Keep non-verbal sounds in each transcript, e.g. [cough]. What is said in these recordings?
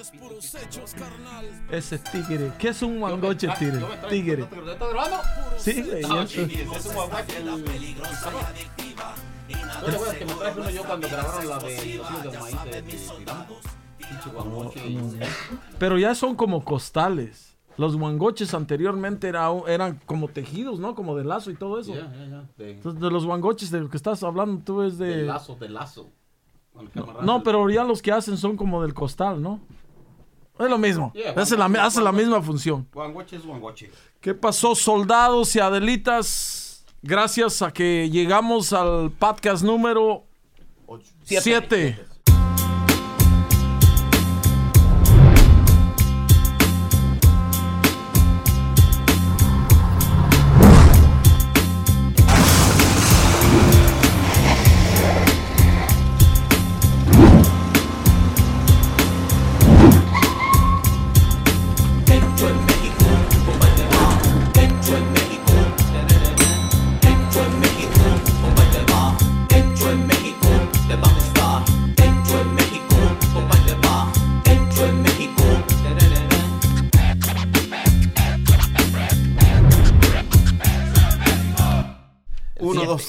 es puros hechos, carnal. Ese tigre. ¿Qué es un guangoche, Ah, tigre? Tigre. Sí, güey. Es un guaguache, ¿No que me traje uno yo cuando grabaron la de los del maíz de de Tirán? Pero ya son como costales. Los guangoches anteriormente era- eran como tejidos, ¿no? Como de lazo y todo eso. Ya, ya, ya. De, Entonces, de los guangoches de los que estás hablando tú es de de... lazo, de lazo. No, el- pero ya los que hacen son como del costal, ¿no? Es lo mismo. Yeah, hace la, hace la misma función. Guangoche es guangoche. ¿Qué pasó, soldados y adelitas? Gracias a que llegamos al podcast número Ocho- 7.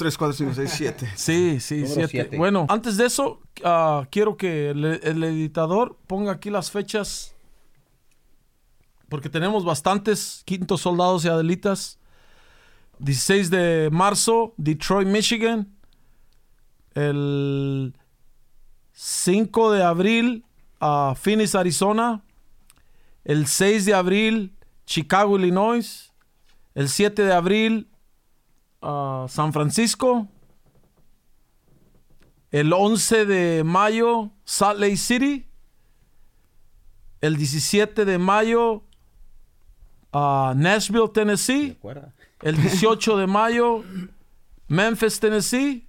Uno, dos, tres, cuatro, cinco, seis, siete. [laughs] Sí, sí, Número siete. siete. Bueno, antes de eso, ah, quiero que el, el editador ponga aquí las fechas. Porque tenemos bastantes quintos soldados y adelitas. 16 de marzo, Detroit, Michigan. El 5 de abril, ah, Phoenix, Arizona. El 6 de abril, Chicago, Illinois. El 7 de abril, a San Francisco. El 11 de mayo, Salt Lake City. El 17 de mayo, Nashville, Tennessee. El 18 de mayo, Memphis, Tennessee.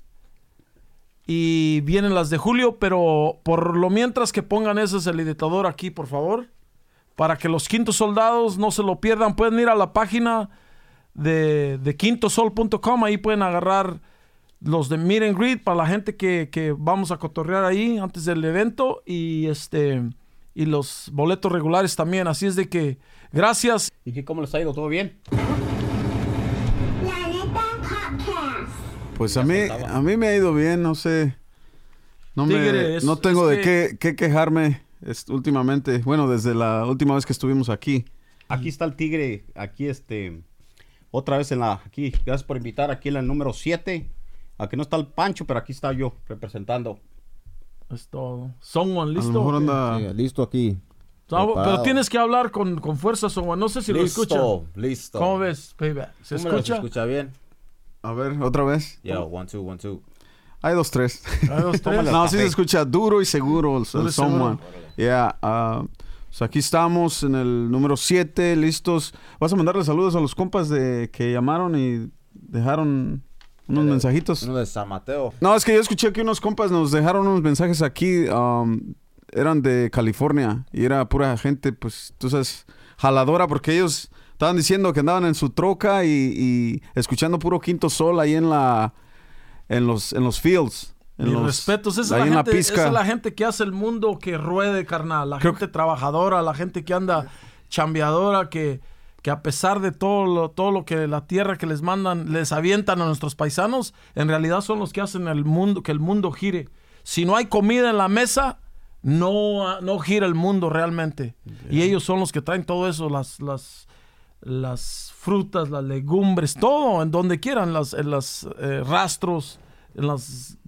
Y vienen las de julio, pero por lo mientras que pongan ese es el editador aquí, por favor. Para que los quintos soldados no se lo pierdan, pueden ir a la página de, de quintosol.com. Ahí pueden agarrar los de Meet and Greet para la gente que, que vamos a cotorrear ahí antes del evento. Y este y los boletos regulares también. Así es de que gracias. ¿Y qué, cómo les ha ido? ¿Todo bien? La neta podcast. Pues a mí, a mí me ha ido bien, no sé. No, me, Tigre, es- no tengo de que- qué, qué quejarme es- últimamente. Bueno, desde la última vez que estuvimos aquí. Aquí está el tigre, aquí este, otra vez en la, aquí, gracias por invitar, aquí en la número 7. Aquí no está el Pancho, pero aquí está yo representando. Es todo. Someone, A lo ¿listo? mejor anda... listo aquí. Pero tienes que hablar con, con fuerza, Someone. No sé si lo escuchan. listo. ¿Cómo ves, Payback? ¿Se ¿Cómo me escucha? ¿Se escucha bien? A ver, otra vez. Yo, one, two, one, two. Hay dos, tres. Hay dos, tres. [laughs] no, sí se escucha duro y seguro el, Duro el y seguro. someone. Yeah, ah, pues aquí estamos en el número 7, listos. Vas a mandarle saludos a los compas de que llamaron y dejaron unos mensajitos. Uno de San Mateo. No, es que yo escuché que unos compas nos dejaron unos mensajes aquí. um, eran de California y era pura gente, pues, tú sabes, jaladora, porque ellos estaban diciendo que andaban en su troca y, y escuchando puro quinto sol ahí en la en los en los fields. Mis los- respetos. Esa es, la gente, esa es la gente que hace el mundo que ruede, carnal. La Creo gente trabajadora, la gente que anda chambeadora, que, que a pesar de todo lo, todo lo que la tierra que les mandan, les avientan a nuestros paisanos, en realidad son los que hacen el mundo, que el mundo gire. Si no hay comida en la mesa, no, no gira el mundo realmente. Y ellos son los que traen todo eso, las, las, las frutas, las legumbres, todo, en donde quieran, las, en los rastros, en las,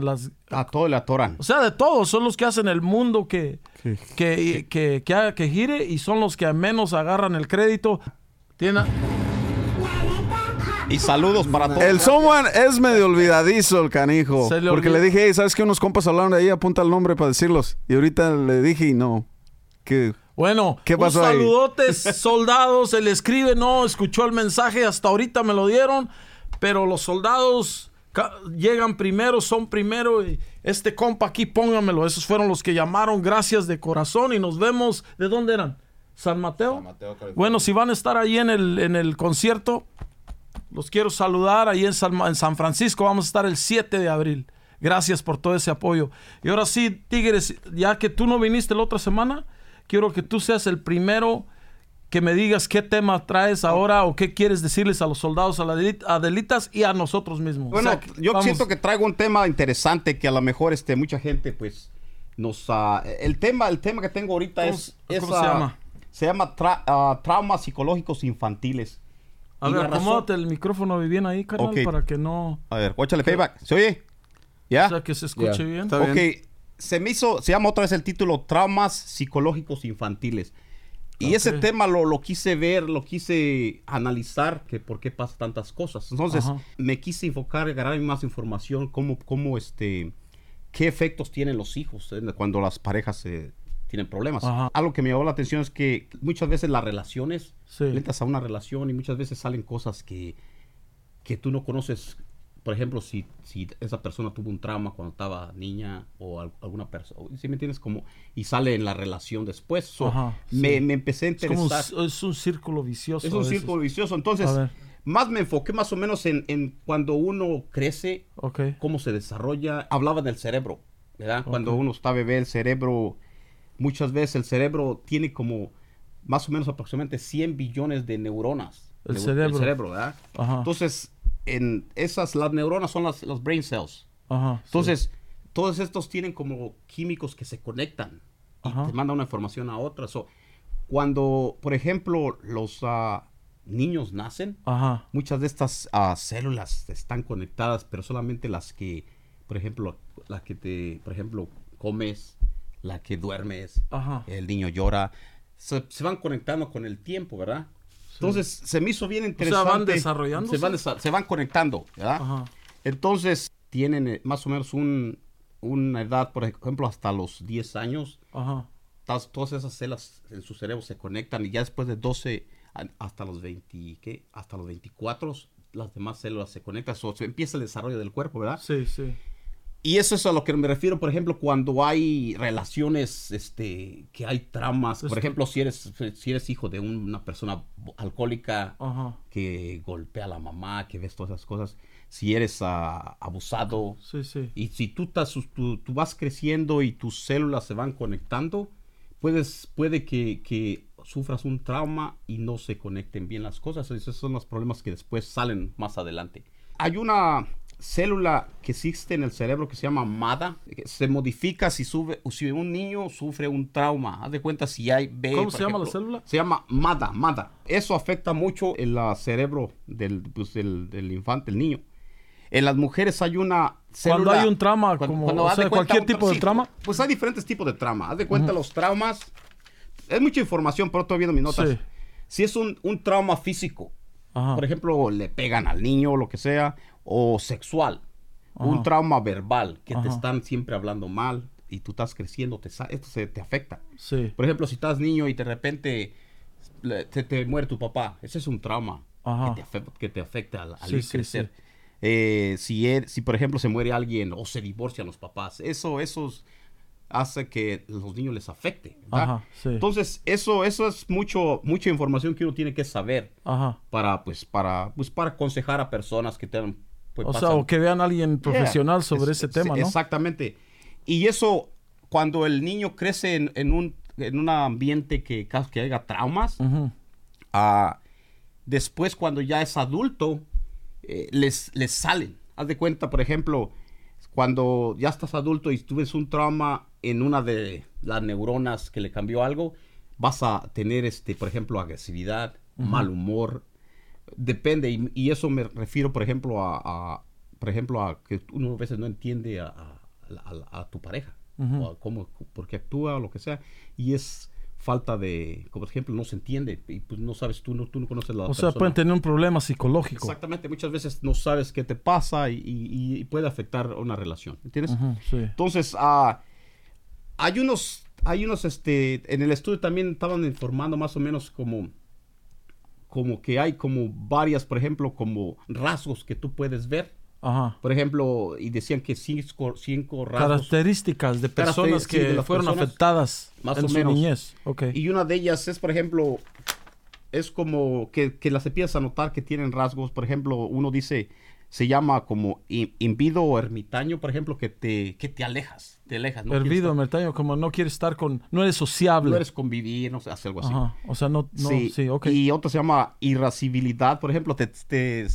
las A todo le atoran. o sea, de todos, son los que hacen el mundo que, Sí. que, que, que, haga- que gire y son los que menos agarran el crédito. Tiene, Y saludos para todos. El someone es medio olvidadizo el canijo. Se le Porque le dije, "Hey, ¿sabes qué? Unos compas hablaron de ahí, apunta el nombre para decirlos. Y ahorita le dije y no. Que bueno, ¿Qué pasó un ahí? saludote, [laughs] soldados. Se le escribe, no escuchó el mensaje, hasta ahorita me lo dieron. Pero los soldados llegan primero, son primero. Y este compa aquí, póngamelo. Esos fueron los que llamaron. Gracias de corazón. Y nos vemos. ¿De dónde eran? ¿San Mateo? San Mateo, California. Bueno, si van a estar ahí en el, en el concierto, los quiero saludar ahí en San, en San Francisco. Vamos a estar el 7 de abril. Gracias por todo ese apoyo. Y ahora sí, Tigres, ya que tú no viniste la otra semana, quiero que tú seas el primero que me digas qué tema traes ahora o qué quieres decirles a los soldados, a las adeli- adelitas y a nosotros mismos. Bueno, O sea, que yo vamos- siento que traigo un tema interesante que a lo mejor este, mucha gente pues nos... ah, el, tema, el tema que tengo ahorita ¿Cómo es... cómo se llama? Se llama tra- ah, traumas psicológicos infantiles. A Y ver, la razón- acomódate el micrófono bien ahí, carnal, para que no... A ver, échale payback. ¿Se oye? ¿Ya? O sea, que se escuche bien. Está ok, bien. se me hizo, se llama otra vez el título Traumas psicológicos infantiles. Y ese tema lo, lo quise ver, lo quise analizar, que por qué pasa tantas cosas. Entonces, Ajá. me quise enfocar, agarrar más información, cómo, cómo este, qué efectos tienen los hijos eh, cuando las parejas eh, tienen problemas. Ajá. Algo que me llamó la atención es que muchas veces las relaciones, Sí. le entras a una relación y muchas veces salen cosas que, que tú no conoces. Por ejemplo, si, si esa persona tuvo un trauma cuando estaba niña o al- alguna persona, ¿sí me entiendes? Como, y sale en la relación después. So, Ajá, me, sí. me empecé a Es como un, interesar. es un círculo vicioso. Es un círculo vicioso. Entonces, más me enfoqué más o menos en, en cuando uno crece, Ok. cómo se desarrolla. Hablaba del cerebro, ¿verdad? Cuando uno está bebé, el cerebro, muchas veces el cerebro tiene como más o menos aproximadamente 100 billones de neuronas. El cerebro. ¿verdad? Ajá. Entonces, en esas, las neuronas son las, los brain cells. Ajá. sí. Entonces, todos estos tienen como químicos que se conectan y Ajá. te mandan una información a otra. So, cuando, por ejemplo, los ah, niños nacen, Ajá. muchas de estas ah, células están conectadas, pero solamente las que, por ejemplo, la que te, por ejemplo, comes, la que duermes, el niño llora, se, se van conectando con el tiempo, ¿verdad? Entonces, se me hizo bien interesante. van desarrollándose. Se van, desa- se van conectando, ¿verdad? Ajá. Entonces, tienen eh, más o menos un, una edad, por ejemplo, hasta los 10 años, Ajá. tas- todas esas células en su cerebro se conectan y ya después de 12 a- hasta los 20, ¿qué? Hasta los 24, las demás células se conectan, so, se empieza el desarrollo del cuerpo, ¿verdad? Sí, sí. Y eso es a lo que me refiero, por ejemplo, cuando hay relaciones, este, que hay tramas, por ejemplo, si eres, si eres hijo de una persona alcohólica, Ajá. que golpea a la mamá, que ves todas esas cosas, si eres ah, abusado, Sí, sí. y si tú, estás, tú, tú vas creciendo y tus células se van conectando, puedes, puede que, que sufras un trauma y no se conecten bien las cosas. Esos son los problemas que después salen más adelante. Hay una célula que existe en el cerebro que se llama MADA, que se modifica si, sube, si un niño sufre un trauma. Haz de cuenta si hay... ve, ¿Cómo se llama la célula? Se llama MADA, MADA. Eso afecta mucho el cerebro del, pues, del, del infante, el niño. En las mujeres hay una Cuando célula- hay un trauma, como- o haz sea, cualquier un- tipo de sí, trauma. Pues hay diferentes tipos de trauma. Haz de cuenta los traumas. Es mucha información, pero estoy viendo mis notas. Sí. Si es un, un trauma físico, Ajá. por ejemplo, le pegan al niño o lo que sea, o sexual, un trauma verbal, que te están siempre hablando mal y tú estás creciendo, te, esto se te afecta. Sí. Por ejemplo, si estás niño y de repente te, muere tu papá, ese es un trauma que te, afe- que te afecta al, al Sí, ir sí, crecer. Eh, si, er- si, por ejemplo, se muere alguien o se divorcian los papás, eso, eso es- hace que los niños les afecte. Ajá, sí. Entonces, eso, eso es mucho, mucha información que uno tiene que saber Ajá. para, pues, para, pues, para aconsejar a personas que tengan... pues, O sea, o que vean a alguien profesional Yeah, sobre es- ese es- tema, ¿no? Exactamente. Y eso, cuando el niño crece en, en un, en un ambiente que, que haya traumas, ah, después cuando ya es adulto, eh, les, les salen. Haz de cuenta, por ejemplo, cuando ya estás adulto y tuves un trauma en una de las neuronas que le cambió algo, vas a tener, este, por ejemplo, agresividad, mal humor. Depende, y, y eso me refiero, por ejemplo, a, a- por ejemplo, a que uno a veces no entiende a, a- a- tu pareja, o a cómo, por qué actúa o lo que sea, y es falta de, como por ejemplo, no se entiende, y pues no sabes, tú no, tú no conoces la O sea, pueden tener un problema psicológico. Exactamente, muchas veces no sabes qué te pasa y, y- y puede afectar una relación, ¿entiendes? Sí. Entonces, ah, hay unos, hay unos, este, en el estudio también estaban informando más o menos como, como que hay como varias, por ejemplo, como rasgos que tú puedes ver. Ajá. Por ejemplo, y decían que cinco, cinco rasgos. Características de personas Caracter- sí, que de fueron personas, afectadas más en o su menos. niñez. Y una de ellas es, por ejemplo, es como que, que las empiezas a notar que tienen rasgos. Por ejemplo, uno dice, se llama como invido o ermitaño, por ejemplo, que te, que te alejas, te alejas. No Hervido, ermitaño, como no quieres estar con... No eres sociable. no eres convivir, no sé, hacer algo así. Ajá. O sea, no... no sí, sí, ok. Y otro se llama irascibilidad, por ejemplo, te, te-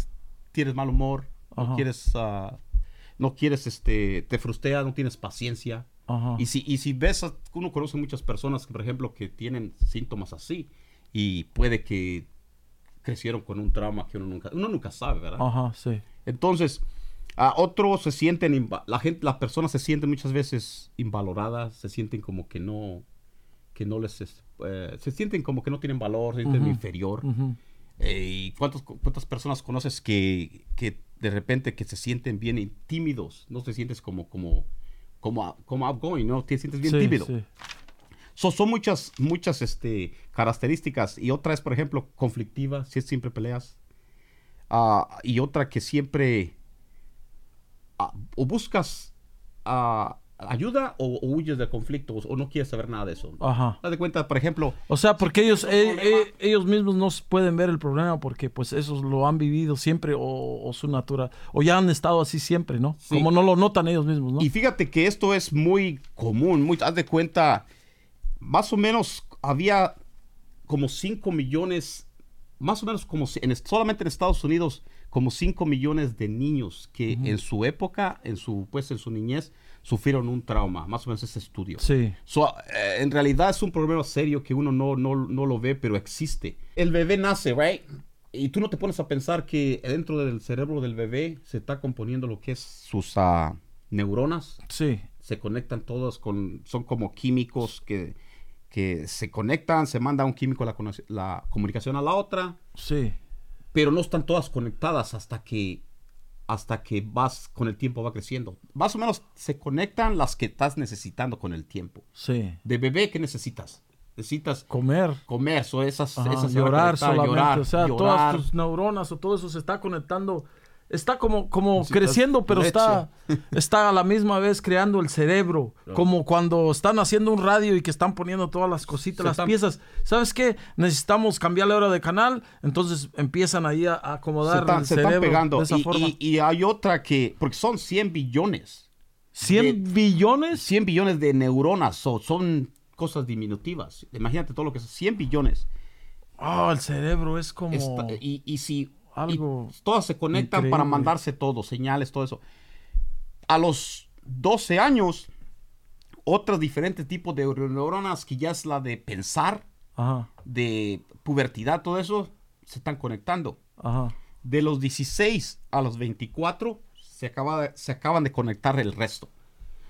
tienes mal humor, Ajá. no quieres, ah, no quieres, este, te frustras, no tienes paciencia. Ajá. Y si, y si ves, a- uno conoce muchas personas, por ejemplo, que tienen síntomas así y puede que crecieron con un trauma que uno nunca, uno nunca sabe, ¿verdad? Ajá, sí. Entonces, a otros se sienten, la gente, las personas se sienten muchas veces invaloradas, se sienten como que no, que no les, es- eh, se sienten como que no tienen valor, se sienten Ujú. inferior. Ujú. Eh, ¿Y cuántos- cuántas personas conoces que, que de repente que se sienten bien tímidos? No te sientes como, como, como, como outgoing, ¿no? Te sientes bien Sí, tímido. sí. So, son muchas, muchas este, características. Y otra es, por ejemplo, conflictiva, si es siempre peleas. Ah, y otra que siempre ah, o buscas ah, ayuda o, o huyes del conflicto o, no quieres saber nada de eso. Ajá. Haz de cuenta, por ejemplo, O sea, porque ellos, eh, eh, ellos mismos no pueden ver el problema porque pues esos lo han vivido siempre o, o su natura, o ya han estado así siempre, ¿no? Sí. Como no lo notan ellos mismos, ¿no? Y fíjate que esto es muy común, muy, haz de cuenta, más o menos había como 5 millones, más o menos como si- en, solamente en Estados Unidos, como 5 millones de niños que en su época, en su, pues en su niñez, sufrieron un trauma, más o menos ese estudio. Sí. So, eh, en realidad es un problema serio que uno no, no, no lo ve, pero existe. El bebé nace, right? Y tú no te pones a pensar que dentro del cerebro del bebé se está componiendo lo que es sus ah, neuronas. Sí. Se conectan todos con, son como químicos que, que se conectan, se manda un químico la, comunicación a la otra, Sí. pero no están todas conectadas hasta que hasta que vas con el tiempo va creciendo. Más o menos se conectan las que estás necesitando con el tiempo. Sí. De bebé, ¿qué necesitas? Necesitas Comer. comer, so esas, Ajá, esas llorar solamente. llorar, o sea, llorar. todas tus neuronas o todo eso se está conectando. Está como, como creciendo, pero leche. está, [laughs] está a la misma vez creando el cerebro. Como cuando están haciendo un radio y que están poniendo todas las cositas, Se las están- piezas. ¿Sabes qué? Necesitamos cambiar la hora de canal. Entonces empiezan ahí a, a se acomodar están, el se cerebro están pegando. de esa y, forma. y- y hay otra que, porque son 100 billones, ¿100 de- billones? 100 billones de neuronas, so, son cosas diminutivas. Imagínate todo lo que es 100 billones. Ah, el cerebro es como... Esta- y, y si Algo y todas se conectan para mandarse todo, señales, todo eso. A los 12 años, otros diferentes tipos de neuronas que ya es la de pensar, Ajá, de pubertad, todo eso, se están conectando. ajá. De los 16 a los 24 se, acaba de- se acaban de conectar el resto.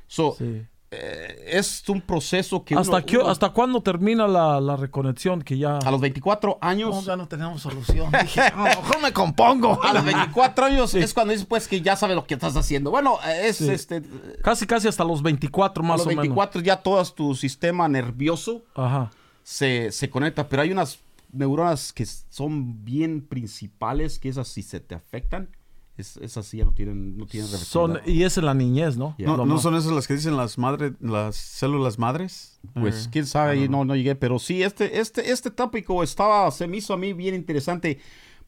So, Sí. Eh, es un proceso que ¿Hasta, uno- qué- uno- ¿Hasta cuándo termina la, la reconexión? Que ya... a los 24 años No, ya no tenemos solución. [laughs] Dije, a mejor me compongo. a los 24 años es cuando dices pues que ya sabes lo que estás haciendo. Bueno, es Sí. este Casi, casi hasta los 24 a más los o 24 ya todo tu sistema nervioso menos. Ajá. se, se conecta, pero hay unas neuronas que son bien principales que esas si se te afectan, es, esas sí ya no tienen no tienen Son, y es en la niñez, ¿no? ¿No, ¿no son esas las que dicen las madres, las células madres? Pues Eh, quién sabe, no, no llegué, pero sí, este, este, este tópico estaba, se me hizo a mí bien interesante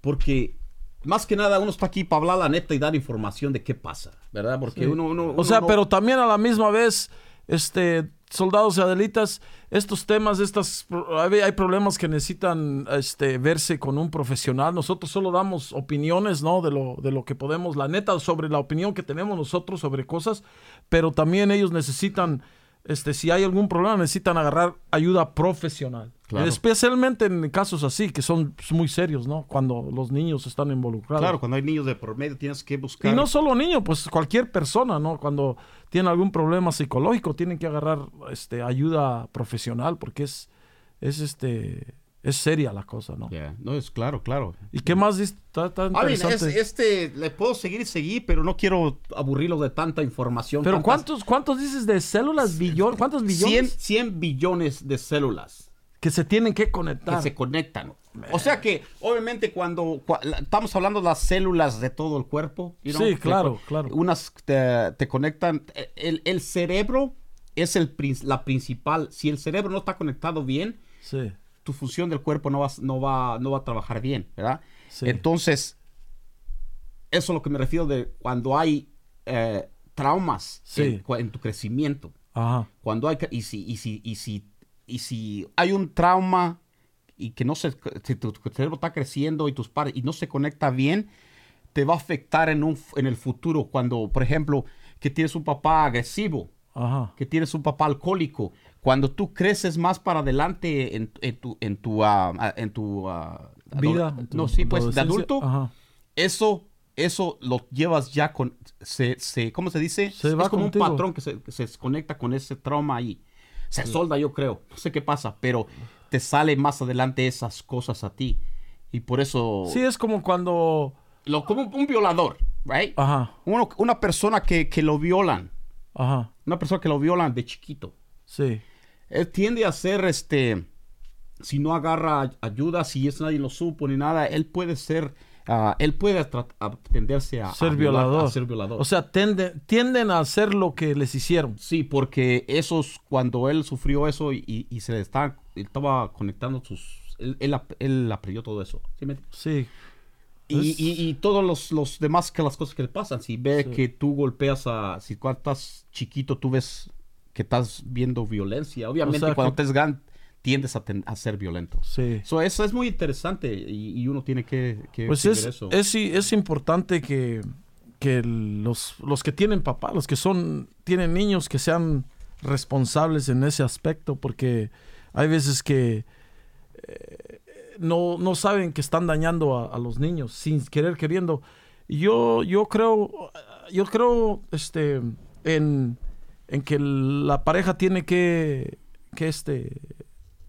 porque más que nada uno está aquí para hablar la neta y dar información de qué pasa, ¿verdad? Porque uno, uno- O sea, pero también a la misma vez, este, soldados y adelitas, estos temas, estas, hay problemas que necesitan este, verse con un profesional. Nosotros solo damos opiniones, ¿no? De lo, de lo que podemos, la neta, sobre la opinión que tenemos nosotros sobre cosas, pero también ellos necesitan, este, si hay algún problema, necesitan agarrar ayuda profesional. Claro. Especialmente en casos así, que son muy serios, ¿no? Cuando los niños están involucrados. Claro, cuando hay niños de por medio tienes que buscar. Y no solo niños, pues cualquier persona, ¿no? Cuando tiene algún problema psicológico, tienen que agarrar este, ayuda profesional porque es, es, este, es seria la cosa, ¿no? Ya, No, es claro, claro. ¿Y qué más está, está I mean, es- interesante? este, le puedo seguir y seguir, pero no quiero aburrirlos de tanta información. Pero tantas- ¿cuántos, ¿cuántos dices de células? Billón, ¿Cuántos 100, billones 100 billones de células que se tienen que que conectar? se conectan. O sea que, obviamente, cuando estamos hablando de las células de todo el cuerpo. you know, Sí, que claro, claro. Unas te, te conectan. El, el cerebro es el, la principal. Si el cerebro no está conectado bien, Sí, tu función del cuerpo no va, no va, no va a trabajar bien, ¿verdad? Sí. Entonces, eso es lo que me refiero de cuando hay eh, traumas Sí. en, tu crecimiento. Ajá. Cuando hay, y si, y si, y si, y si hay un trauma y que no se, si tu, tu cerebro está creciendo y tus padres, y no se conecta bien, te va a afectar en, un, en el futuro. Cuando, por ejemplo, que tienes un papá agresivo, Ajá. que tienes un papá alcohólico, cuando tú creces más para adelante en, en tu, en tu, ah, en tu ah, Vida. en tu no, sí, pues de adulto, Ajá. eso, eso lo llevas ya con, se, se, ¿cómo se dice? Se es va como contigo. un patrón que se, se conecta con ese trauma ahí. Se solda, yo creo. No sé qué pasa, pero te sale más adelante esas cosas a ti. Y por eso, Sí, es como cuando. lo, como un violador, right? Ajá. Uno- una persona que, que lo violan, Ajá. una persona que lo violan de chiquito. Sí. Él tiende a ser, este, si no agarra ay- ayuda, si es nadie lo supo ni nada, él puede ser, ah, él puede tenderse a, Ser a violador. a ser violador. O sea, tende- tienden a hacer lo que les hicieron. sí, porque esos, cuando él sufrió eso y, y- y se le está, estaba conectando sus, él, él, ap- él aprendió todo eso. ¿sí me? Sí. Y, Es- y- y todos los, los demás que las cosas que le pasan, si ve que tú golpeas a, si cuando estás chiquito tú ves que estás viendo violencia, obviamente sea, cuando que- estés grande tiendes a, ten- a ser violento. Sí. So, eso es muy interesante y, y uno tiene que, que Pues es, eso. es, es importante que, que los, los que tienen papá, los que son, tienen niños, que sean responsables en ese aspecto, porque hay veces que eh, no, no saben que están dañando a, a los niños sin querer queriendo. Yo, yo creo, yo creo este, en, en que la pareja tiene que, que este,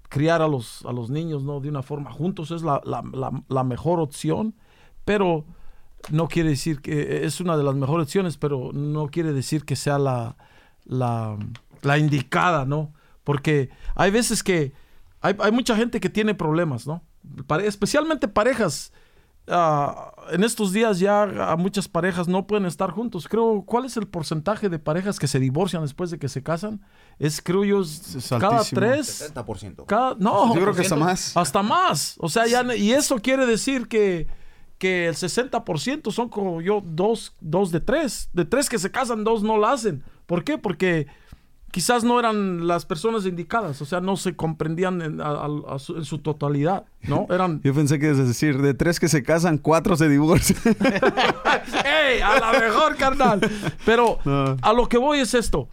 criar a los, a los niños ¿no? de una forma juntos es la, la- mejor opción, pero no quiere decir que es una de las mejores opciones, pero no quiere decir que sea la, la, indicada, ¿no? Porque hay veces que hay, hay mucha gente que tiene problemas, ¿no? Especialmente parejas. Ah, en estos días ya a muchas parejas no pueden estar juntos. Creo, ¿cuál es el porcentaje de parejas que se divorcian después de que se casan? Es, creo yo, es cada tres, 70%. cada, no, Yo creo que hasta más. hasta más. O sea, ya, y eso quiere decir que, que el 60% son como yo, dos, dos de tres. De tres que se casan, dos no la hacen. ¿Por qué? Porque quizás no eran las personas indicadas. O sea, no se comprendían en, a- a- a su, en su totalidad, ¿no? [laughs] Eran... Yo pensé que es decir, de tres que se casan, cuatro se divorcian. [laughs] ¡Ey! A la mejor, carnal. Pero No. a lo que voy es esto.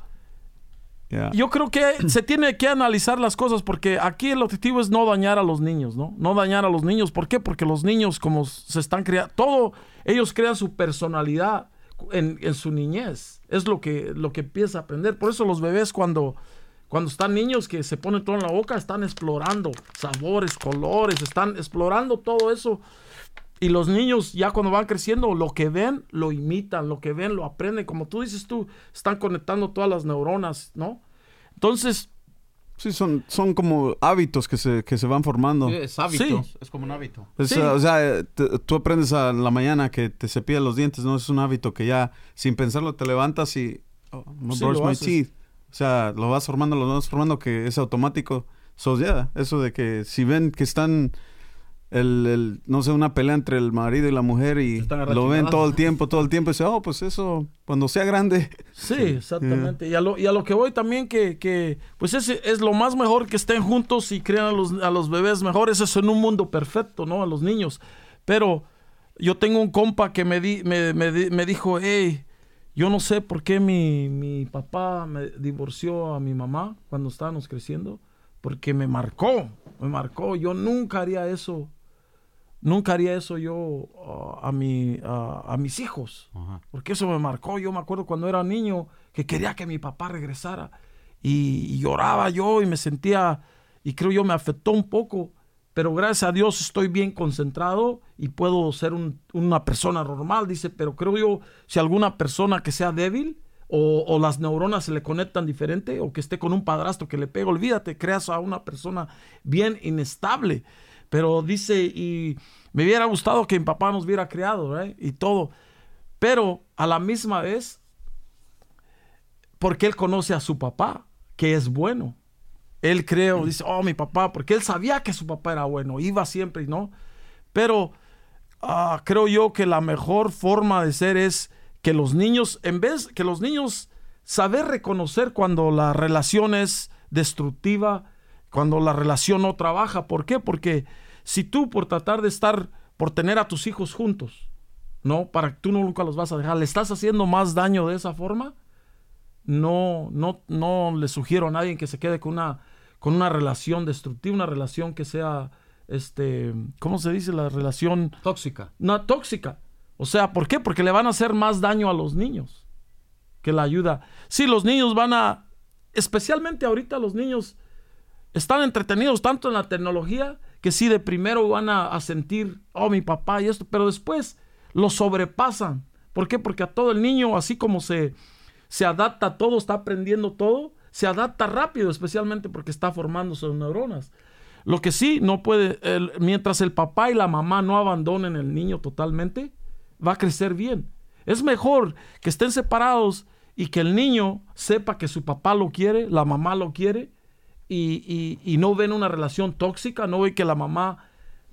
Yo creo que se tiene que analizar las cosas porque aquí el objetivo es no dañar a los niños, ¿no? No dañar a los niños. ¿Por qué? Porque los niños, como se están creando, todo, ellos crean su personalidad en, su niñez. Es lo que, lo que empieza a aprender. Por eso los bebés cuando, cuando están niños que se ponen todo en la boca, están explorando sabores, colores, están explorando todo eso. Y los niños ya cuando van creciendo, lo que ven, lo imitan, lo que ven, lo aprenden. Como tú dices tú, están conectando todas las neuronas, ¿no? Entonces, Sí, son, son como hábitos que se, que se van formando. es hábito, Sí. es como un hábito. Es, Sí. O sea, eh, te- tú aprendes a la mañana que te cepillas los dientes, ¿no? Es un hábito que ya, sin pensarlo, te levantas y... Oh, no brush my haces. teeth. O sea, lo vas formando, lo vas formando que es automático. So, yeah, eso de que si ven que están... El, el- no sé, una pelea entre el marido y la mujer y lo ven todo el tiempo, todo el tiempo, y dice, oh, pues eso, cuando sea grande, sí, exactamente. Y, a lo, y a lo que voy también que, que pues ese es lo más mejor que estén juntos y crean a los, a los bebés mejores. Eso en un mundo perfecto, ¿no? A los niños. Pero yo tengo un compa que me, di, me, me me dijo, hey, yo no sé por qué mi, mi papá me divorció a mi mamá cuando estábamos creciendo, porque me marcó, me marcó. Yo nunca haría eso, nunca haría eso yo ah, a, mi, ah, a mis hijos, Ajá. porque eso me marcó. Yo me acuerdo cuando era niño que quería que mi papá regresara y, y lloraba yo y me sentía, y creo yo me afectó un poco. Pero gracias a Dios estoy bien concentrado y puedo ser un- una persona normal, dice. Pero creo yo, si alguna persona que sea débil o, o las neuronas se le conectan diferente o que esté con un padrastro que le pega, olvídate, creas a una persona bien inestable. Pero dice, y me hubiera gustado que mi papá nos hubiera creado, ¿eh? Y todo. Pero a la misma vez, porque él conoce a su papá, que es bueno. Él creo, dice, oh, mi papá, porque él sabía que su papá era bueno, iba siempre y no. Pero ah, creo yo que la mejor forma de ser es que los niños, en vez que los niños saber reconocer cuando la relación es destructiva, cuando la relación no trabaja. ¿Por qué? Porque si tú por tratar de estar, por tener a tus hijos juntos, ¿no? Para que tú no nunca los vas a dejar, le estás haciendo más daño de esa forma, no, no, no le sugiero a nadie que se quede con una, con una relación destructiva, una relación que sea, este, ¿cómo se dice? La relación Tóxica. no, tóxica. O sea, ¿por qué? Porque le van a hacer más daño a los niños que la ayuda. Sí, los niños van a, especialmente ahorita los niños están entretenidos tanto en la tecnología que sí de primero van a, sentir, oh, mi papá y esto, pero después lo sobrepasan. ¿Por qué? Porque a todo el niño, así como se, se adapta a todo, está aprendiendo todo, se adapta rápido, especialmente porque está formando sus neuronas. Lo que sí no puede, mientras el papá y la mamá no abandonen el niño totalmente, va a crecer bien. Es mejor que estén separados y que el niño sepa que su papá lo quiere, la mamá lo quiere y, y- y no ven una relación tóxica, no ve que la mamá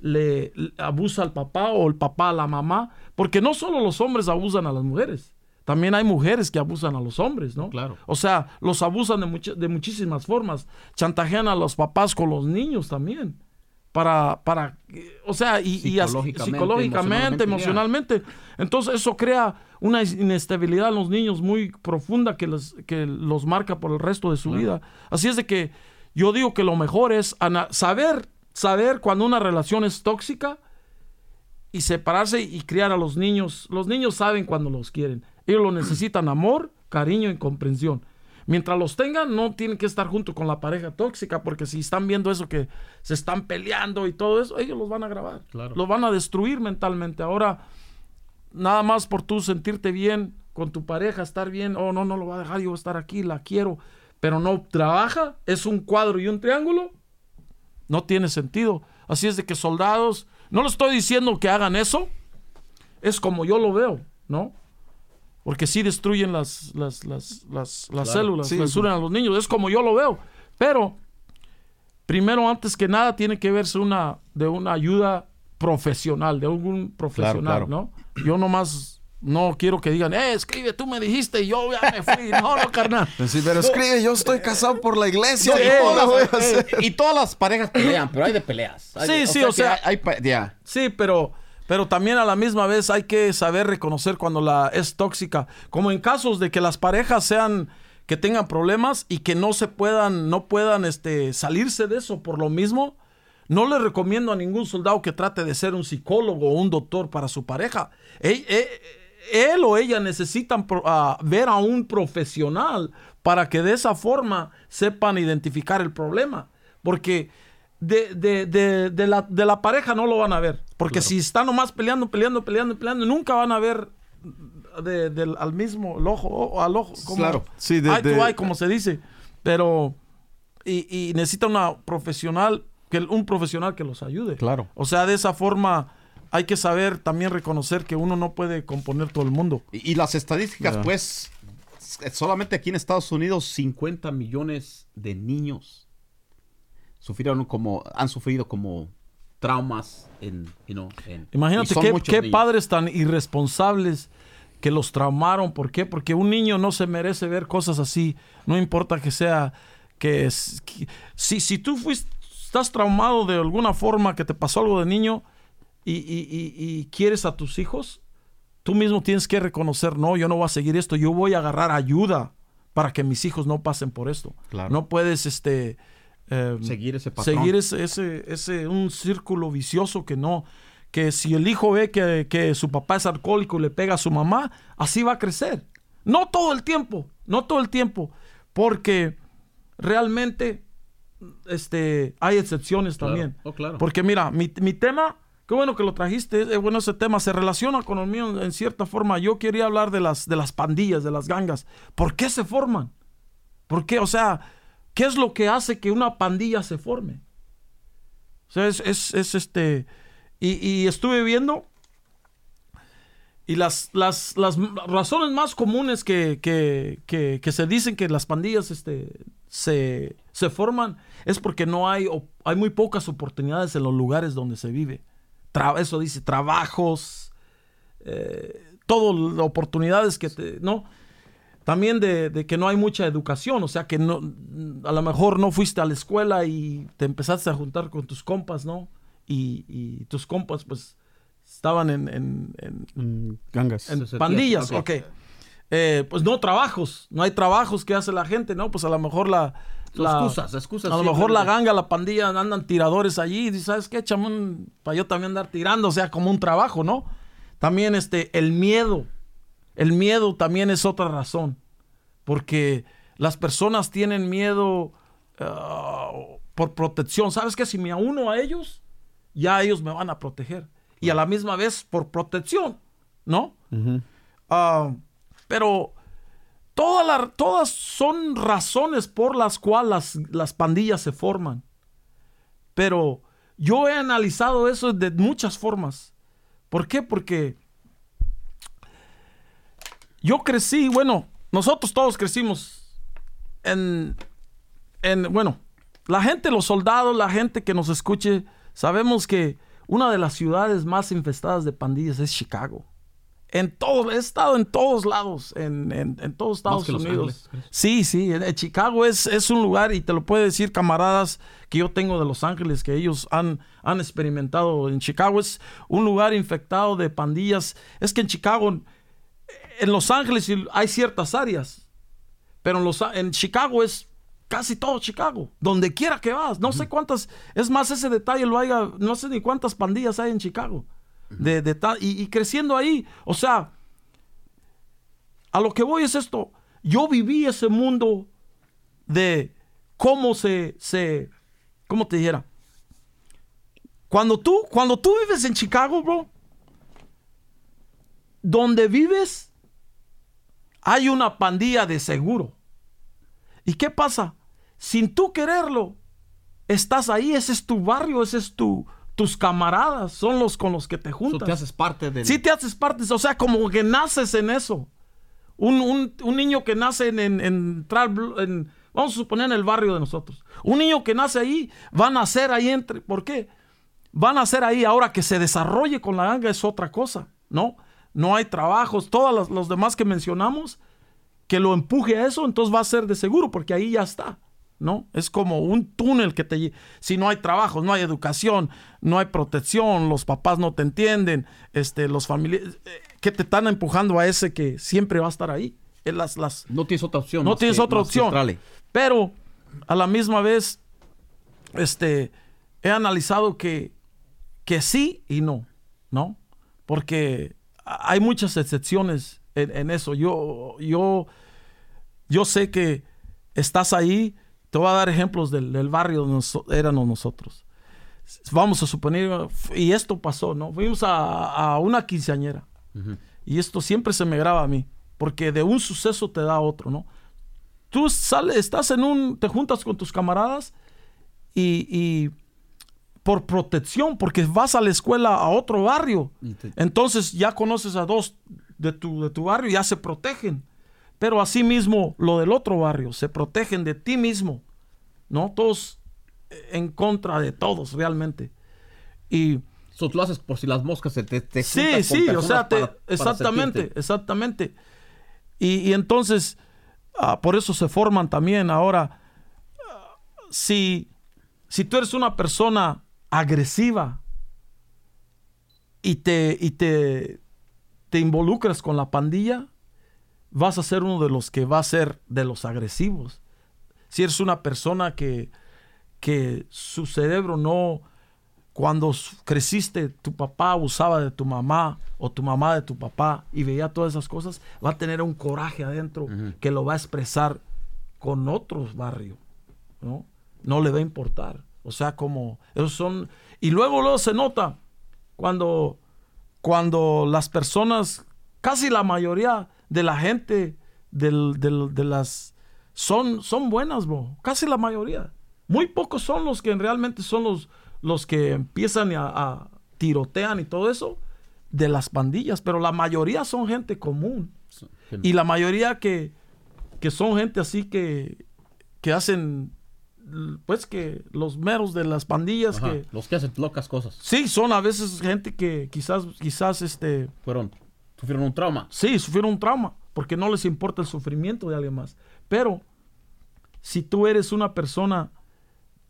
le, le abusa al papá o el papá a la mamá, porque no solo los hombres abusan a las mujeres, también hay mujeres que abusan a los hombres, ¿no? Claro. O sea, los abusan de, mucha- de muchísimas formas, chantajean a los papás con los niños también. Para, para, o sea, y, Psicológicamente, psicológicamente, emocionalmente, emocionalmente. Entonces eso crea una inestabilidad en los niños muy profunda que, les- que los marca por el resto de su vida. Así es de que yo digo que lo mejor es saber, saber cuando una relación es tóxica y separarse y criar a los niños. Los niños saben cuando los quieren. Ellos lo necesitan amor, cariño y comprensión. Mientras los tengan, no tienen que estar junto con la pareja tóxica, porque si están viendo eso que se están peleando y todo eso, ellos los van a grabar. Claro. Los van a destruir mentalmente. Ahora, nada más por tú sentirte bien con tu pareja, estar bien, oh, no, no lo va a dejar, yo voy a estar aquí, la quiero, pero no trabaja, es un cuadro y un triángulo, no tiene sentido. Así es de que soldados, no le estoy diciendo que hagan eso, es como yo lo veo, ¿no? Porque sí destruyen las, las, las, las, las células, Sí, destruyen a los niños, es como yo lo veo. Pero, primero, antes que nada, tiene que verse una, de una ayuda profesional, de algún profesional, claro. ¿no? Yo nomás no quiero que digan, eh, escribe, tú me dijiste y yo ya me fui. No, no, carnal. [laughs] Sí, pero escribe, yo estoy casado por la iglesia. No, y, ¿cómo todas la voy a las, hacer? eh, y todas las parejas pelean, pero hay de peleas. Hay Sí, sí, o sea- hay- hay. Sí, pero, pero también a la misma vez hay que saber reconocer cuando la es tóxica. Como en casos de que las parejas sean que tengan problemas y que no se puedan, no puedan este, salirse de eso por lo mismo. No le recomiendo a ningún soldado que trate de ser un psicólogo o un doctor para su pareja. Él, él- él o ella necesitan ah, ver a un profesional para que de esa forma sepan identificar el problema. Porque de, de- de- de la, de la pareja no lo van a ver. Porque si están nomás peleando, peleando, peleando, peleando, nunca van a ver del- al mismo el ojo o al ojo. Como, Claro. Sí, eye to eye, como se dice. Pero, y, y necesita una profesional, que, un profesional que los ayude. Claro. O sea, de esa forma hay que saber también reconocer que uno no puede componer todo el mundo. Y, y las estadísticas, pues, solamente aquí en Estados Unidos, 50 millones de niños sufrieron como, han sufrido como traumas en, you know, en- Imagínate qué, padres tan irresponsables que los traumaron. ¿Por qué? Porque un niño no se merece ver cosas así. No importa que sea que, es- que- si, si tú fuiste, estás traumado de alguna forma que te pasó algo de niño y, y- y- y quieres a tus hijos, tú mismo tienes que reconocer, no, yo no voy a seguir esto, yo voy a agarrar ayuda para que mis hijos no pasen por esto. Claro. No puedes, este... eh, Seguir ese patrón. seguir ese, ese, ese, un círculo vicioso que no, que si el hijo ve que, que su papá es alcohólico y le pega a su mamá, así va a crecer. No todo el tiempo, no todo el tiempo, porque realmente este, hay excepciones Claro. también. Oh, claro. Porque mira, mi, mi tema, qué bueno que lo trajiste, es bueno ese tema, se relaciona con el mío en cierta forma. Yo quería hablar de las, de las pandillas, de las gangas. ¿Por qué se forman? ¿Por qué? O sea, ¿qué es lo que hace que una pandilla se forme? O sea, es, es- es este. Y, y estuve viendo. Y las, las, las razones más comunes que, que- que- que se dicen que las pandillas este, se, se forman es porque no hay, hay muy pocas oportunidades en los lugares donde se vive. Tra- eso dice, trabajos, eh, todo, oportunidades que te, ¿no? También de, de que no hay mucha educación, o sea que no, a lo mejor no fuiste a la escuela y te empezaste a juntar con tus compas, ¿no? Y, y tus compas pues estaban en- en- en, gangas. en pandillas, ok. ok. Eh, pues no trabajos, no hay trabajos que hace la gente, ¿no? Pues a lo mejor la... La- excusas, excusas A lo mejor la ganga, la pandilla, andan tiradores allí y dices, ¿sabes qué? Chamón, para yo también andar tirando, o sea, como un trabajo, ¿no? También este, el miedo. El miedo también es otra razón. Porque las personas tienen miedo ah, por protección. ¿Sabes qué? Si me uno a ellos, ya ellos me van a proteger. Y a la misma vez por protección, ¿no? Ah, pero todas son razones por las cuales las, las pandillas se forman. Pero yo he analizado eso de muchas formas. ¿Por qué? Porque yo crecí, bueno, nosotros todos crecimos en, en, bueno, la gente, los soldados, la gente que nos escuche, sabemos que una de las ciudades más infestadas de pandillas es Chicago. En todo, he estado en todos lados, en, en- en todos Estados Unidos. Ángeles, ¿crees? Sí, sí, en- en Chicago es, es un lugar, y te lo puede decir camaradas que yo tengo de Los Ángeles, que ellos han, han experimentado en Chicago. Es un lugar infectado de pandillas. Es que en Chicago, en Los Ángeles hay ciertas áreas, pero en, los, en Chicago es casi todo Chicago, donde quiera que vas. No sé cuántas, es más, ese detalle lo haya, no sé ni cuántas pandillas hay en Chicago. De, de y creciendo ahí, o sea, a lo que voy es esto. Yo viví ese mundo de cómo se, se, ¿cómo te dijera? Cuando tú, cuando tú vives en Chicago, bro, donde vives, hay una pandilla de seguro. ¿Y qué pasa? Sin tú quererlo, estás ahí, ese es tu barrio, ese es tu, tus camaradas, son los con los que te juntas. te haces parte del... Sí te haces parte, o sea, como que naces en eso. Un, un- un niño que nace en, en, en Tral- en- vamos a suponer en el barrio de nosotros. Un niño que nace ahí va a nacer ahí entre, ¿por qué? Van a nacer ahí, ahora que se desarrolle con la ganga es otra cosa, ¿no? No hay trabajos, todos los, los demás que mencionamos, que lo empuje a eso, entonces va a ser de seguro, porque ahí ya está, ¿no? Es como un túnel que te... Si no hay trabajo, no hay educación, no hay protección, los papás no te entienden, este, los familiares... eh, que te están empujando a ese que siempre va a estar ahí. Eh, Las, las, No tienes otra opción. no tienes que- otra opción. Pero a la misma vez, este, he analizado que, que sí y no, ¿no? Porque hay muchas excepciones en, en eso. Yo, yo, yo sé que estás ahí. Te voy a dar ejemplos del, del barrio donde nos- éramos nosotros. Vamos a suponer, y esto pasó, ¿no? Fuimos a, a una quinceañera. Y esto siempre se me graba a mí, porque de un suceso te da otro, ¿no? Tú sales, estás en un, te juntas con tus camaradas y, y por protección, porque vas a la escuela a otro barrio, entonces ya conoces a dos de tu, de tu barrio, ya se protegen. Pero así mismo lo del otro barrio, se protegen de ti mismo, ¿no? Todos en contra de todos realmente. Y Eso lo haces por si las moscas se te, te Sí, sí, o sea, te- para- exactamente, exactamente. Y, y entonces, ah, por eso se forman también ahora. ah, si, si tú eres una persona agresiva y te, y te, te involucras con la pandilla, vas a ser uno de los que va a ser de los agresivos. Si eres una persona que, que su cerebro no, cuando creciste, tu papá abusaba de tu mamá o tu mamá de tu papá y veía todas esas cosas, va a tener un coraje adentro que lo va a expresar con otros barrios, ¿no? No le va a importar. O sea, como esos son y luego luego se nota cuando cuando las personas, casi la mayoría de la gente del- del- de las son son buenas, bro. Casi la mayoría. Muy pocos son los que realmente son los los que empiezan a, a tirotean y todo eso de las pandillas, pero la mayoría son gente común. Y la mayoría que, que son gente así que, que hacen pues que los meros de las pandillas Ajá, que Los que hacen locas cosas. sí son a veces gente que quizás quizás este Fueron, sufrieron un trauma. sí sufrieron un trauma porque no les importa el sufrimiento de alguien más. Pero si tú eres una persona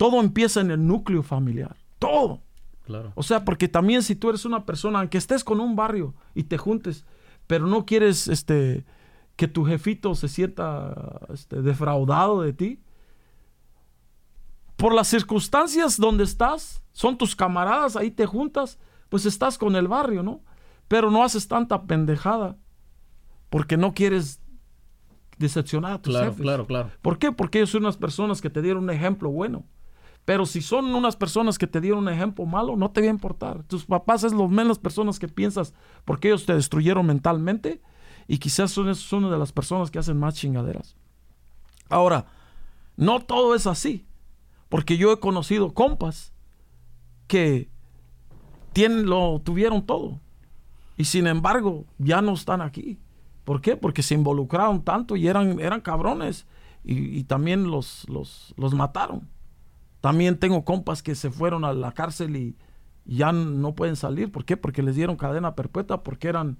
todo empieza en el núcleo familiar. Todo. Claro. O sea, porque también si tú eres una persona, aunque estés con un barrio y te juntes, pero no quieres este, que tu jefito se sienta este, defraudado de ti, por las circunstancias donde estás, son tus camaradas, ahí te juntas, pues estás con el barrio, ¿no? Pero no haces tanta pendejada porque no quieres decepcionar a tus Claro, jefes. claro, claro. ¿Por qué? Porque ellos son unas personas que te dieron un ejemplo bueno. Pero si son unas personas que te dieron un ejemplo malo, no te va a importar. Tus papás es las menos personas que piensas porque ellos te destruyeron mentalmente y quizás son, son una de las personas que hacen más chingaderas. Ahora, no todo es así. Porque yo he conocido compas que tienen, lo tuvieron todo. Y sin embargo, ya no están aquí. ¿Por qué? Porque se involucraron tanto y eran, eran cabrones. Y, también los, los, los mataron. También tengo compas que se fueron a la cárcel y ya no pueden salir. ¿Por qué? Porque les dieron cadena perpetua, porque eran,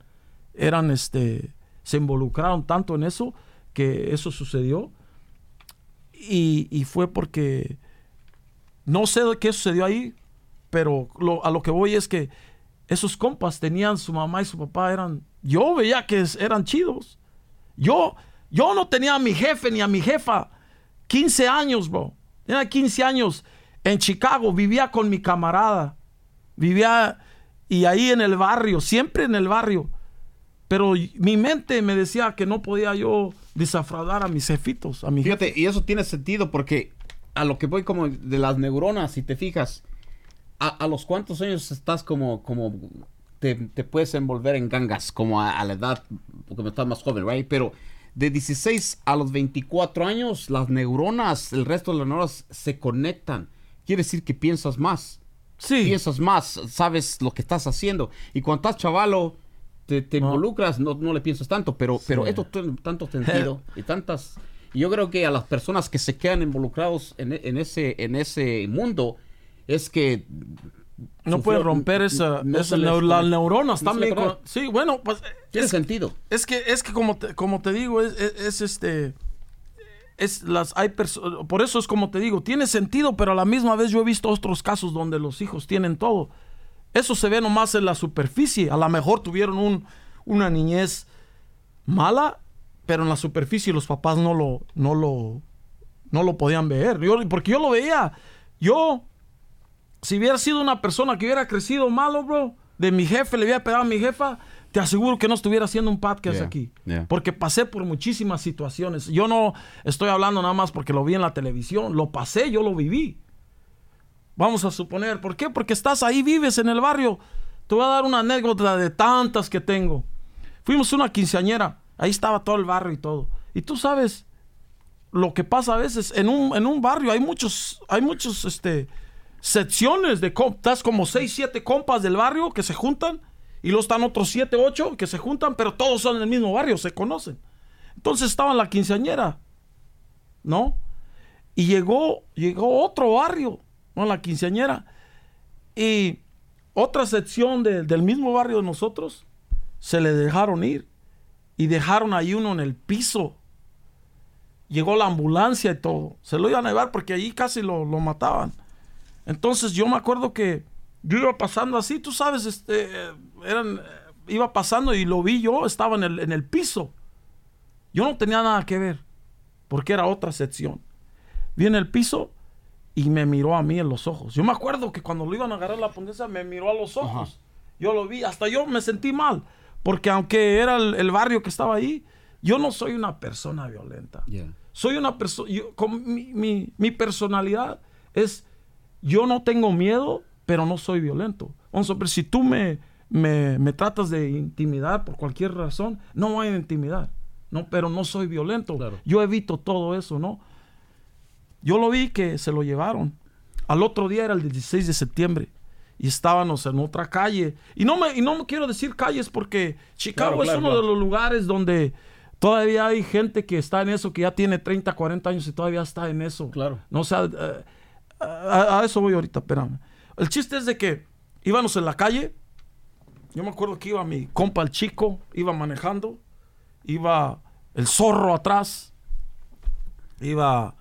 eran este, se involucraron tanto en eso que eso sucedió. Y, y fue porque no sé qué sucedió ahí, pero lo- a lo que voy es que esos compas tenían su mamá y su papá eran, yo veía que eran chidos. Yo, yo no tenía a mi jefe ni a mi jefa. 15 años, bro. Tenía 15 años en Chicago, vivía con mi camarada. Vivía y ahí en el barrio, siempre en el barrio. Pero mi mente me decía que no podía yo desafraudar a mis jefitos, a mi jefe. Fíjate, y eso tiene sentido porque a lo que voy como de las neuronas, si te fijas, a, a los cuántos años estás como, como te, te puedes envolver en gangas, como a, a la edad, porque estás más joven, right? Pero de 16 a los 24 años, las neuronas, el resto de las neuronas se conectan. Quiere decir que piensas más. Sí. Piensas más, sabes lo que estás haciendo. Y cuando estás chavalo, te, te No. involucras, no, no le piensas tanto, pero, pero esto tiene tanto sentido [laughs] y tantas... Y yo creo que a las personas que se quedan involucrados en, en ese, en ese mundo es que... No sufrió- pueden romper esa, no esa se les neu- las neuronas No también. con- sí, bueno, pues Tiene es, sentido. es que es que como te, como te digo es, es- es, este es las hay por eso es como te digo tiene sentido, pero a la misma vez yo he visto otros casos donde los hijos tienen todo. Eso se ve nomás en la superficie. A lo mejor tuvieron un, una niñez mala, pero en la superficie los papás no lo no lo no lo podían ver. Yo- porque yo lo veía. Yo si hubiera sido una persona que hubiera crecido malo, bro, de mi jefe, le hubiera pegado a mi jefa, te aseguro que no estuviera haciendo un podcast Yeah, aquí. yeah. Porque pasé por muchísimas situaciones. Yo no estoy hablando nada más porque lo vi en la televisión, lo pasé, yo lo viví. Vamos a suponer, ¿por qué? Porque estás ahí, vives en el barrio. Te voy a dar una anécdota de tantas que tengo. Fuimos a una quinceañera, ahí estaba todo el barrio y todo. Y tú sabes lo que pasa a veces en un, en un barrio, hay muchos, hay muchos, este, secciones de compas, como 6, 7 compas del barrio que se juntan y luego están otros 7, 8 que se juntan, pero todos son del mismo barrio, se conocen. Entonces estaba en la quinceañera, ¿no? Y llegó, llegó otro barrio, ¿no? La quinceañera. Y otra sección de- del mismo barrio de nosotros se le dejaron ir y dejaron ahí uno en el piso. Llegó la ambulancia y todo. Se lo iban a llevar porque ahí casi lo, lo mataban. Entonces yo me acuerdo que yo iba pasando así, tú sabes, este, eran, iba pasando y lo vi yo, estaba en el, en el piso. Yo no tenía nada que ver, porque era otra sección. Vi en el piso y me miró a mí en los ojos. Yo me acuerdo que cuando lo iban a agarrar la policía me miró a los ojos. Yo lo vi, hasta yo me sentí mal, porque aunque era el, el barrio que estaba ahí, yo no soy una persona violenta. Soy una persona, mi, mi, mi personalidad es, yo no tengo miedo, pero no soy violento. Vamos a ver, si tú me, me, me tratas de intimidar por cualquier razón, no voy a intimidar. No, pero no soy violento. Claro. Yo evito todo eso, ¿no? Yo lo vi que se lo llevaron. Al otro día era el 16 de septiembre y estábamos en otra calle. Y no me, y no me quiero decir calles porque Chicago Claro, es claro, uno claro. de los lugares donde Todavía hay gente que está en eso, que ya tiene 30, 40 años y todavía está en eso. Claro. No, o sea, eh, a, a eso voy ahorita, espérame. El chiste es de que íbamos en la calle. Yo me acuerdo que iba mi compa el chico, iba manejando. Iba el zorro atrás. Iba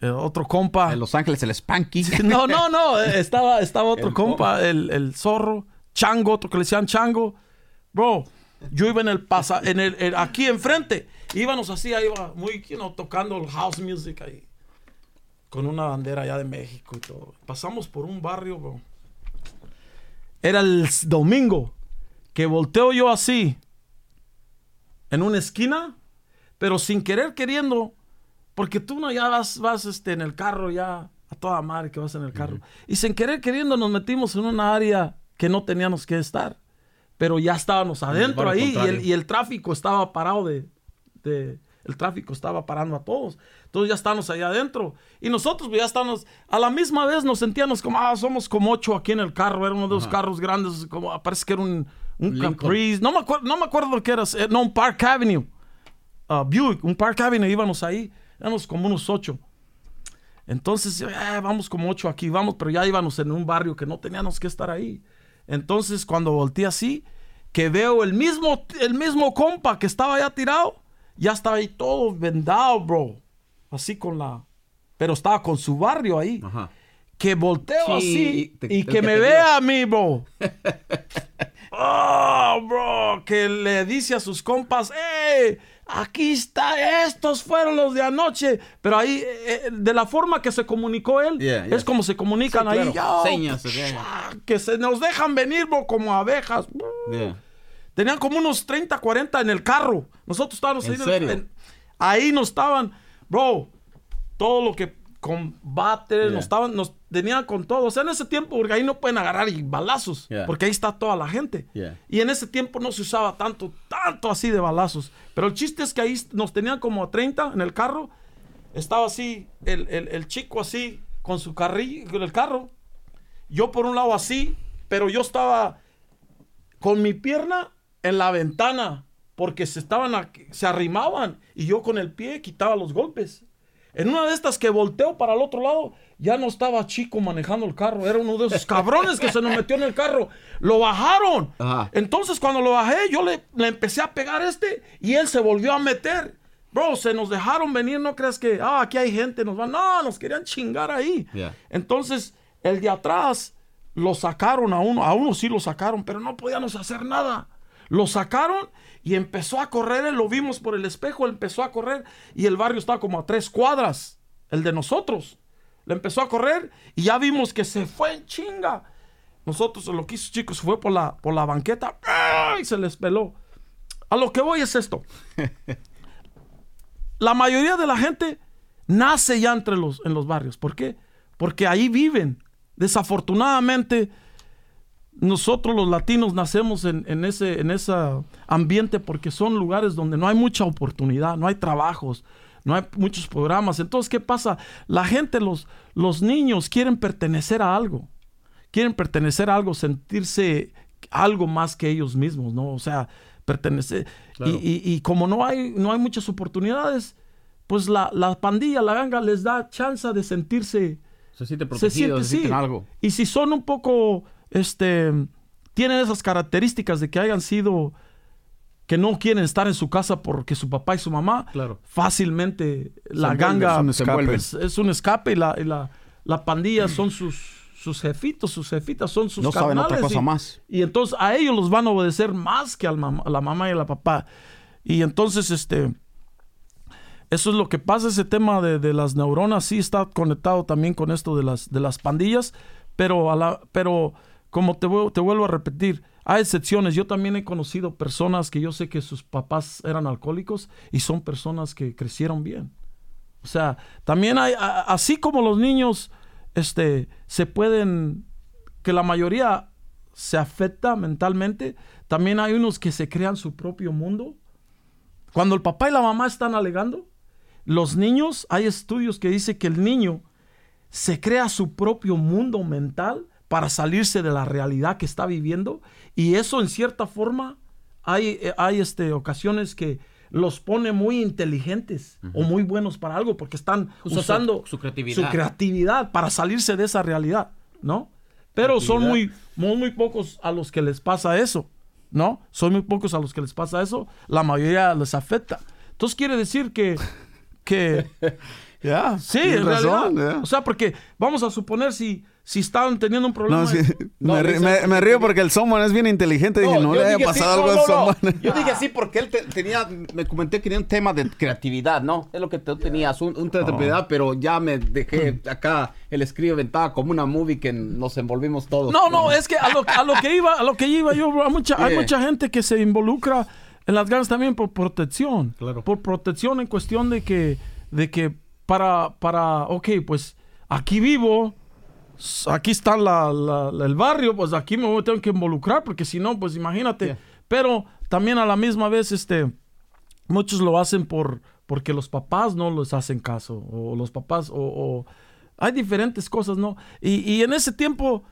eh, otro compa. En Los Ángeles, el Spanky. No, no, no. eh, Estaba, estaba otro [laughs] El compa, el, el zorro. Chango, otro que le decían chango. Bro, yo iba en el pasa, en el, el- aquí enfrente. Íbamos así, ahí iba muy, you know, tocando el house music ahí. Con una bandera allá de México y todo. Pasamos por un barrio, bro. Era el domingo que volteo yo así en una esquina, pero sin querer queriendo, porque tú no ya vas, vas este, en el carro ya a toda madre que vas en el carro. Y sin querer queriendo nos metimos en una área que no teníamos que estar, pero ya estábamos adentro ahí y el, contrario. y el tráfico estaba parado de, de- el tráfico estaba parando a todos. Entonces ya estábamos allá adentro. Y nosotros pues, ya estábamos, a la misma vez nos sentíamos como, ah, somos como ocho aquí en el carro. Era uno de los carros grandes, como ah, parece que era un, un. Caprice. No me, acuerdo, no me acuerdo lo que era. eh, No, un Park Avenue. Ah, Buick, un Park Avenue, íbamos ahí. Éramos como unos ocho. Entonces, eh, vamos como ocho aquí, vamos, pero ya íbamos en un barrio que no teníamos que estar ahí. Entonces, cuando volteé así, que veo el mismo, el mismo compa que estaba ya tirado, ya estaba ahí todo vendado, bro. Así con la... Pero estaba con su barrio ahí. Ajá. Que volteo Sí, así te- y que que me vea a mí, bro. [laughs] Oh, bro, que le dice a sus compas, ¡eh! Aquí está, estos fueron los de anoche. Pero ahí, eh, de la forma que se comunicó él, Yeah, es como se comunican Sí, ahí. claro. "Yo, Señas, yeah. que se nos dejan venir, bro, como abejas. Tenían como unos 30, 40 en el carro. Nosotros estábamos ¿En ahí. serio? en- ahí nos estaban, bro, todo lo que combate, Yeah. nos estaban, nos tenían con todo. O sea, en ese tiempo, porque ahí no pueden agarrar y balazos, Yeah. porque ahí está toda la gente. Yeah. Y en ese tiempo no se usaba tanto, tanto así de balazos. Pero el chiste es que ahí nos tenían como a 30 en el carro. Estaba así, el, el- el chico así, con su carrillo, con el carro. Yo por un lado así, pero yo estaba con mi pierna en la ventana porque se estaban se arrimaban y yo con el pie quitaba los golpes. En una de estas que volteo para el otro lado, ya no estaba chico manejando el carro, era uno de esos cabrones que se nos metió en el carro. Lo bajaron. Ajá. Entonces cuando lo bajé, yo le, le empecé a pegar este y él se volvió a meter. Bro, se nos dejaron venir, no creas que, ah, aquí hay gente, nos van, no, nos querían chingar ahí. Yeah. Entonces, el de atrás lo sacaron a uno, a uno sí lo sacaron, pero no podíamos hacer nada. Lo sacaron y empezó a correr, lo vimos por el espejo, empezó a correr y el barrio estaba como a tres cuadras, el de nosotros. Le empezó a correr y ya vimos que se fue en chinga. Nosotros lo que hizo, chicos, fue por la, por la banqueta y se les peló. A lo que voy es esto. La mayoría de la gente nace ya entre los, en los barrios. ¿Por qué? Porque ahí viven. Desafortunadamente, nosotros los latinos nacemos en, en ese, en ese ambiente porque son lugares donde no hay mucha oportunidad, no hay trabajos, no hay muchos programas. Entonces, ¿qué pasa? La gente, los, los niños quieren pertenecer a algo. Quieren pertenecer a algo, sentirse algo más que ellos mismos, ¿no? O sea, pertenecer. Y, y- y como no hay, no hay muchas oportunidades, pues la, la pandilla, la ganga, les da chance de sentirse Se siente se protegido, se, siente, sí. sienten algo. Y si son un poco, este, tienen esas características de que hayan sido, que no quieren estar en su casa porque su papá y su mamá, Claro. fácilmente la ganga es un es, es un escape y la, y la, la pandilla son sus, sus jefitos, sus jefitas, son sus No saben otra cosa y- más. Y entonces a ellos los van a obedecer más que al mam- a la mamá y a la papá. Y entonces, este, eso es lo que pasa, ese tema de, de las neuronas sí está conectado también con esto de las, de las pandillas, pero, a la, pero como te, vuel- te vuelvo a repetir, hay excepciones. Yo también he conocido personas que yo sé que sus papás eran alcohólicos y son personas que crecieron bien. O sea, también hay, así como los niños, este, se pueden, que la mayoría se afecta mentalmente, también hay unos que se crean su propio mundo. Cuando el papá y la mamá están alegando, los niños, hay estudios que dicen que el niño se crea su propio mundo mental para salirse de la realidad que está viviendo y eso en cierta forma hay, eh, hay este, ocasiones que los pone muy inteligentes o muy buenos para algo porque están Usa usando su creatividad. su creatividad para salirse de esa realidad, ¿no? Pero son muy, muy, muy pocos a los que les pasa eso, ¿no? Son muy pocos a los que les pasa eso. La mayoría les afecta. Entonces quiere decir que, que [laughs] Ya. sí, en razón, realidad. ya. O sea, porque vamos a suponer si, si están teniendo un problema. No, sí, [laughs] No, me, ri- esa- me- me río porque el Someone es bien inteligente. Dije, no, le haya sí, pasado no, algo al no, no. Someone. [laughs] Yo dije así porque él te- tenía, me comenté que tenía un tema de creatividad, ¿no? Es lo que tú tenías, un, un tema de creatividad, pero ya me dejé [laughs] acá, el escribe ventana como una movie que nos envolvimos todos. No, no, es que a lo, a lo que iba, a lo que iba yo, bro, a mucha, hay mucha gente que se involucra en las gangas también por protección. Claro. Por protección en cuestión de que, de que para, para, ok, pues aquí vivo, aquí está la, el barrio, pues aquí me tengo que involucrar, porque si no, pues imagínate. Yeah. Pero también a la misma vez, este, muchos lo hacen por, porque los papás no les hacen caso, o los papás, o, o- hay diferentes cosas, ¿no? Y, y en ese tiempo,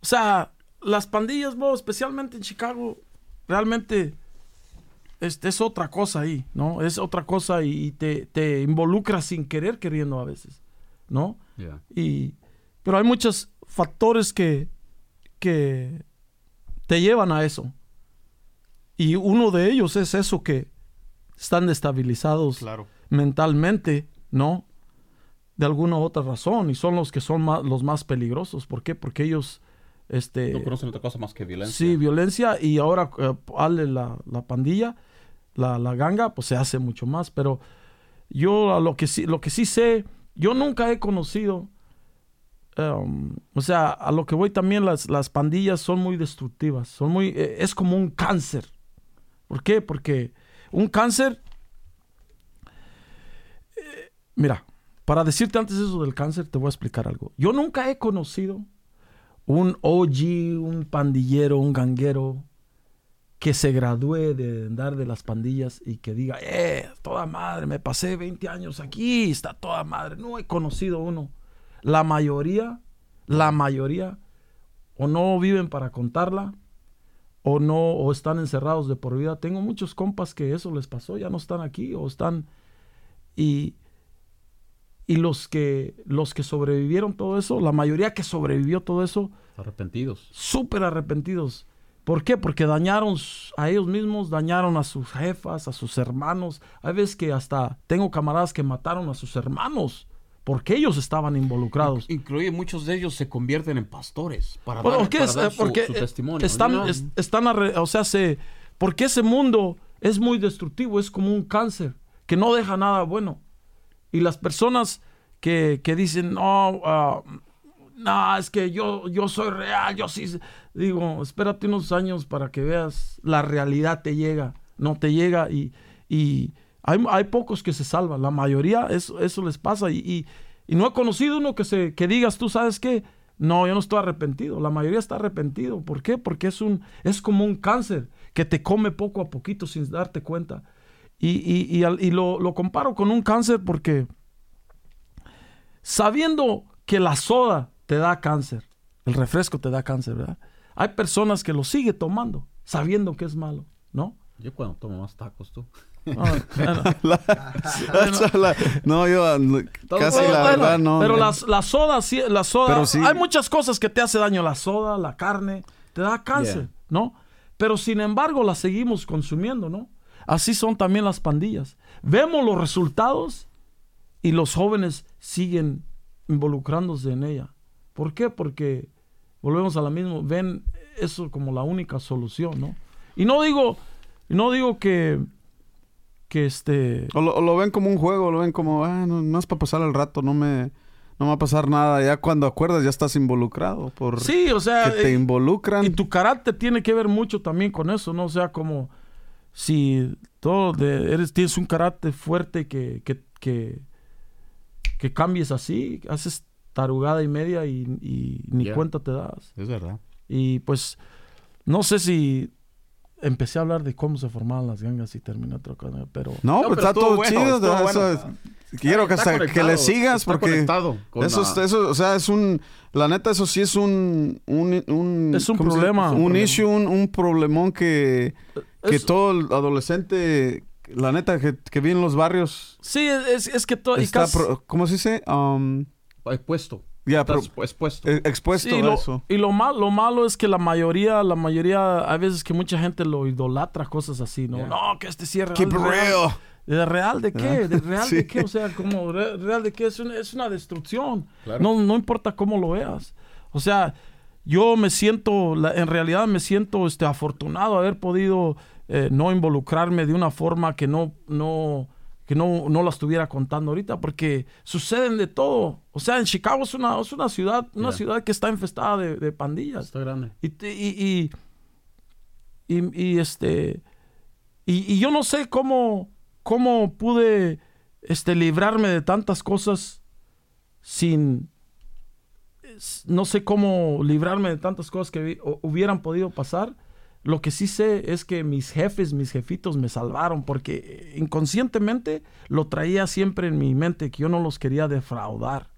o sea, las pandillas, bro, especialmente en Chicago, realmente este, es otra cosa ahí, ¿no? Es otra cosa y te, te involucras sin querer queriendo a veces, ¿no? Yeah. Y, pero hay muchos factores que, que te llevan a eso. Y uno de ellos es eso que están destabilizados Claro. mentalmente, ¿no? De alguna u otra razón. Y son los que son más, los más peligrosos. ¿Por qué? Porque ellos, este... No conocen otra cosa más que violencia. Sí, violencia y ahora eh, Ale la, la pandilla, la, la ganga, pues se hace mucho más. Pero yo lo que sí, lo que sí sé, yo nunca he conocido, um, o sea, a lo que voy también las, las pandillas son muy destructivas, son muy, eh, es como un cáncer. ¿Por qué? Porque un cáncer, eh, mira, para decirte antes eso del cáncer, te voy a explicar algo. Yo nunca he conocido un OG, un pandillero, un ganguero que se gradúe de andar de las pandillas y que diga, eh, toda madre, me pasé 20 años aquí, está toda madre. No he conocido uno. La mayoría, la mayoría, o no viven para contarla, o no, o están encerrados de por vida. Tengo muchos compas que eso les pasó, ya no están aquí, o están, y, y los que, los que sobrevivieron todo eso, la mayoría que sobrevivió todo eso, Arrepentidos. súper arrepentidos. ¿Por qué? Porque dañaron a ellos mismos, dañaron a sus jefas, a sus hermanos. Hay veces que hasta tengo camaradas que mataron a sus hermanos porque ellos estaban involucrados. Incluye muchos de ellos se convierten en pastores para Bueno, dar, ¿qué para es? dar Eh, su, porque su eh, testimonio. están, ¿no? es- están o sea, se, porque ese mundo es muy destructivo, es como un cáncer que no deja nada bueno. Y las personas que, que dicen, no, ah, no, es que yo, yo soy real, yo sí. sé". Digo, espérate unos años para que veas, la realidad te llega, no te llega y, y hay, pocos que se salvan, la mayoría eso, eso les pasa y, y- no he conocido uno que, se, que digas, tú sabes qué, no, yo no estoy arrepentido, la mayoría está arrepentido, ¿por qué? Porque es, un, es como un cáncer que te come poco a poquito sin darte cuenta. Y, y- al- lo, lo comparo con un cáncer porque sabiendo que la soda te da cáncer, el refresco te da cáncer, ¿verdad? Hay personas que lo sigue tomando sabiendo que es malo, ¿no? Yo cuando tomo más tacos, tú. [laughs] [laughs] La- no, yo casi Bueno, la verdad no. Pero las- la, soda, sí, la soda, sí. hay muchas cosas que te hace daño. La soda, la carne, te da cáncer, Yeah. ¿no? Pero sin embargo la seguimos consumiendo, ¿no? Así son también las pandillas. Vemos los resultados y los jóvenes siguen involucrándose en ella. ¿Por qué? Porque volvemos a la misma, ven eso como la única solución, ¿no? Y no digo, no digo que, que este, O lo, o lo ven como un juego, lo ven como, ah, no, no es para pasar el rato, no me, no me va a pasar nada. Ya cuando acuerdas ya estás involucrado por sí, o sea, que te eh, involucran. Y tu carácter tiene que ver mucho también con eso, ¿no? O sea, como si todo de- eres, tienes un carácter fuerte que, que, que, que cambies así, haces tarugada y media y, y ni cuenta te das. Es verdad. Y pues, no sé si empecé a hablar de cómo se formaban las gangas y terminé otra cosa, pero... No, No, pero está todo bueno, chido. estuvo eso bueno. es- quiero que, hasta que le sigas está porque con eso, es- la- eso, o sea, es un, la neta, eso sí es un, un, un- Es un problema. un Un problema. issue, un, un problemón que, que Es- todo el adolescente la neta, que, que vi en los barrios. Sí, es, es que todo... y Está, casi- pro- ¿Cómo se dice? Um, Expuesto. Ya, expuesto. eh, expuesto Sí, a lo- eso. y lo, mal, lo malo es que la mayoría, la mayoría, hay veces que mucha gente lo idolatra, cosas así, ¿no? Yeah. No, que este cierre. Keep it real. ¿De real de qué? ¿De real [laughs] Sí. de qué? O sea, como re- real de qué? Es una, es una destrucción. Claro. No, no importa cómo lo veas. O sea, yo me siento, la- en realidad me siento este, afortunado haber podido eh, no involucrarme de una forma que no, no, que no, no la estuviera contando ahorita, porque suceden de todo. O sea, en Chicago es una, es una ciudad, una ciudad que está infestada de, de pandillas. Está grande. Y, y, y, y- y, este y, y yo no sé cómo cómo pude este librarme de tantas cosas sin no sé cómo librarme de tantas cosas que hubieran podido pasar. Lo que sí sé es que mis jefes, mis jefitos me salvaron porque inconscientemente lo traía siempre en mi mente que yo no los quería defraudar.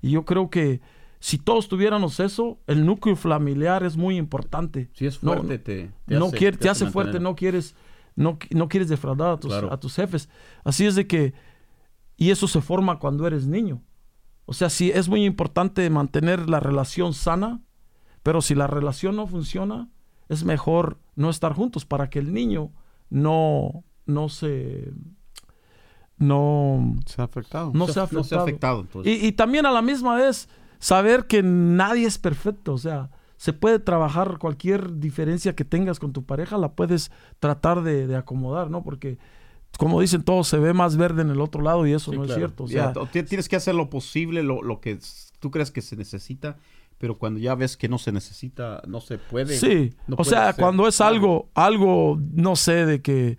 Y yo creo que si todos tuviéramos eso, el núcleo familiar es muy importante. Si es No, fuerte, te, te no hace, quiere- te hace fuerte, no quieres, no, no quieres defraudar a tus, Claro. a tus jefes. Así es de que, y eso se forma cuando eres niño. O sea, sí es muy importante mantener la relación sana, pero si la relación no funciona, es mejor no estar juntos para que el niño no, no se, no, Se ha afectado. no Se- no sea afectado. Y, y también a la misma vez saber que nadie es perfecto, o sea, se puede trabajar cualquier diferencia que tengas con tu pareja, la puedes tratar de, de acomodar, ¿no? Porque, como dicen todos, se ve más verde en el otro lado y eso Sí, no es cierto. O sea, tienes que hacer lo posible, lo, lo que tú crees que se necesita, pero cuando ya ves que no se necesita, no se puede. sí, no o sea, cuando es algo, algo, no sé, de que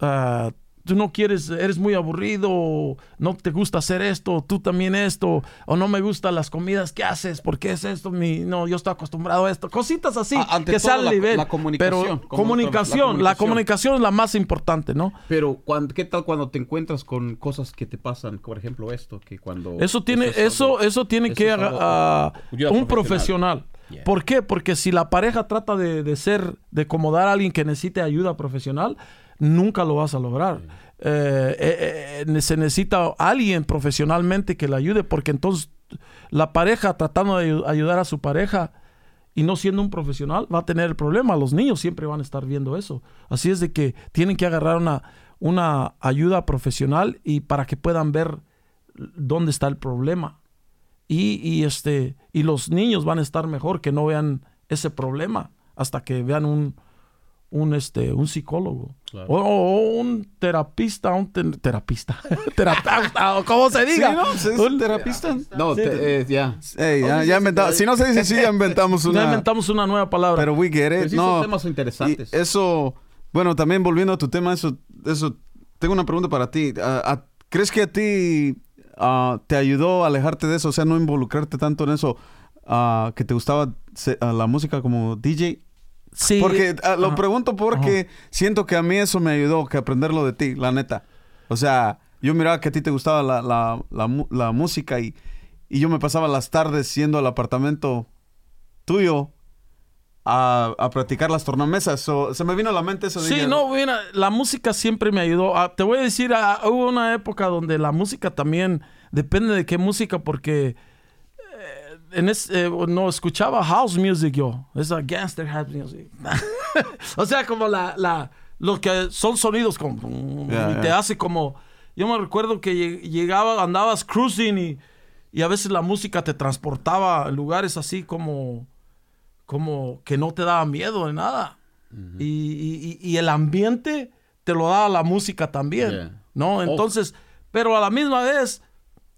ah, tú no quieres, eres muy aburrido, no te gusta hacer esto, tú también esto, o no me gustan las comidas que haces, ¿por qué es esto? Mi, no, yo estoy acostumbrado a esto, cositas así, A- ante que todo, sea al la- nivel. la comunicación, Pero comunicación, la la comunicación es la más importante, ¿no? Pero ¿qué tal cuando te encuentras con cosas que te pasan? Por ejemplo, esto, que cuando... Eso tiene, es eso, algo- eso tiene eso que es haga- algo- ayuda un profesional. profesional. Yeah. ¿Por qué? Porque si la pareja trata de, de ser, de acomodar a alguien que necesite ayuda profesional, nunca lo vas a lograr. Eh, eh, eh, se necesita alguien profesionalmente que le ayude, porque entonces la pareja tratando de ayu- ayudar a su pareja y no siendo un profesional va a tener el problema. Los niños siempre van a estar viendo eso. Así es de que tienen que agarrar una, una ayuda profesional y para que puedan ver dónde está el problema. Y, y, este, y los niños van a estar mejor que no vean ese problema hasta que vean un, un, este, un psicólogo. Claro. O, o un terapista, un te- terapista, [laughs] terapeuta, o como se diga. Sí, ¿no? Pues es Un- terapista. No, te- eh, ya. Ya, ya inventamos. Si no se dice así, ya inventamos [laughs] Ya una. inventamos una nueva palabra. Pero we get Pero it. sí no. son temas interesantes. Y eso, bueno, también volviendo a tu tema, eso, eso, tengo una pregunta para ti. ¿Crees que a ti ah, te ayudó a alejarte de eso? O sea, no involucrarte tanto en eso, ah, que te gustaba se- ah, la música como DJ. Sí, Porque ah, lo pregunto porque siento que a mí eso me ayudó, que aprenderlo de ti, la neta. O sea, yo miraba que a ti te gustaba la, la, la, música y, y yo me pasaba las tardes yendo al apartamento tuyo a, a practicar las tornamesas. So, se me vino a la mente eso. Sí, dije, no, mira, la música siempre me ayudó. Ah, te voy a decir, ah, hubo una época donde la música también depende de qué música, porque en es- eh, no escuchaba house music yo, esa gangster house music. [laughs] o sea, como la, la, lo que son sonidos como Ya, y te hace como. Yo me recuerdo que lleg- llegaba, andabas cruising y, y a veces la música te transportaba a lugares así como como que no te daba miedo de nada. y, y- y- y el ambiente te lo daba la música también, Yeah. ¿no? Entonces, pero a la misma vez,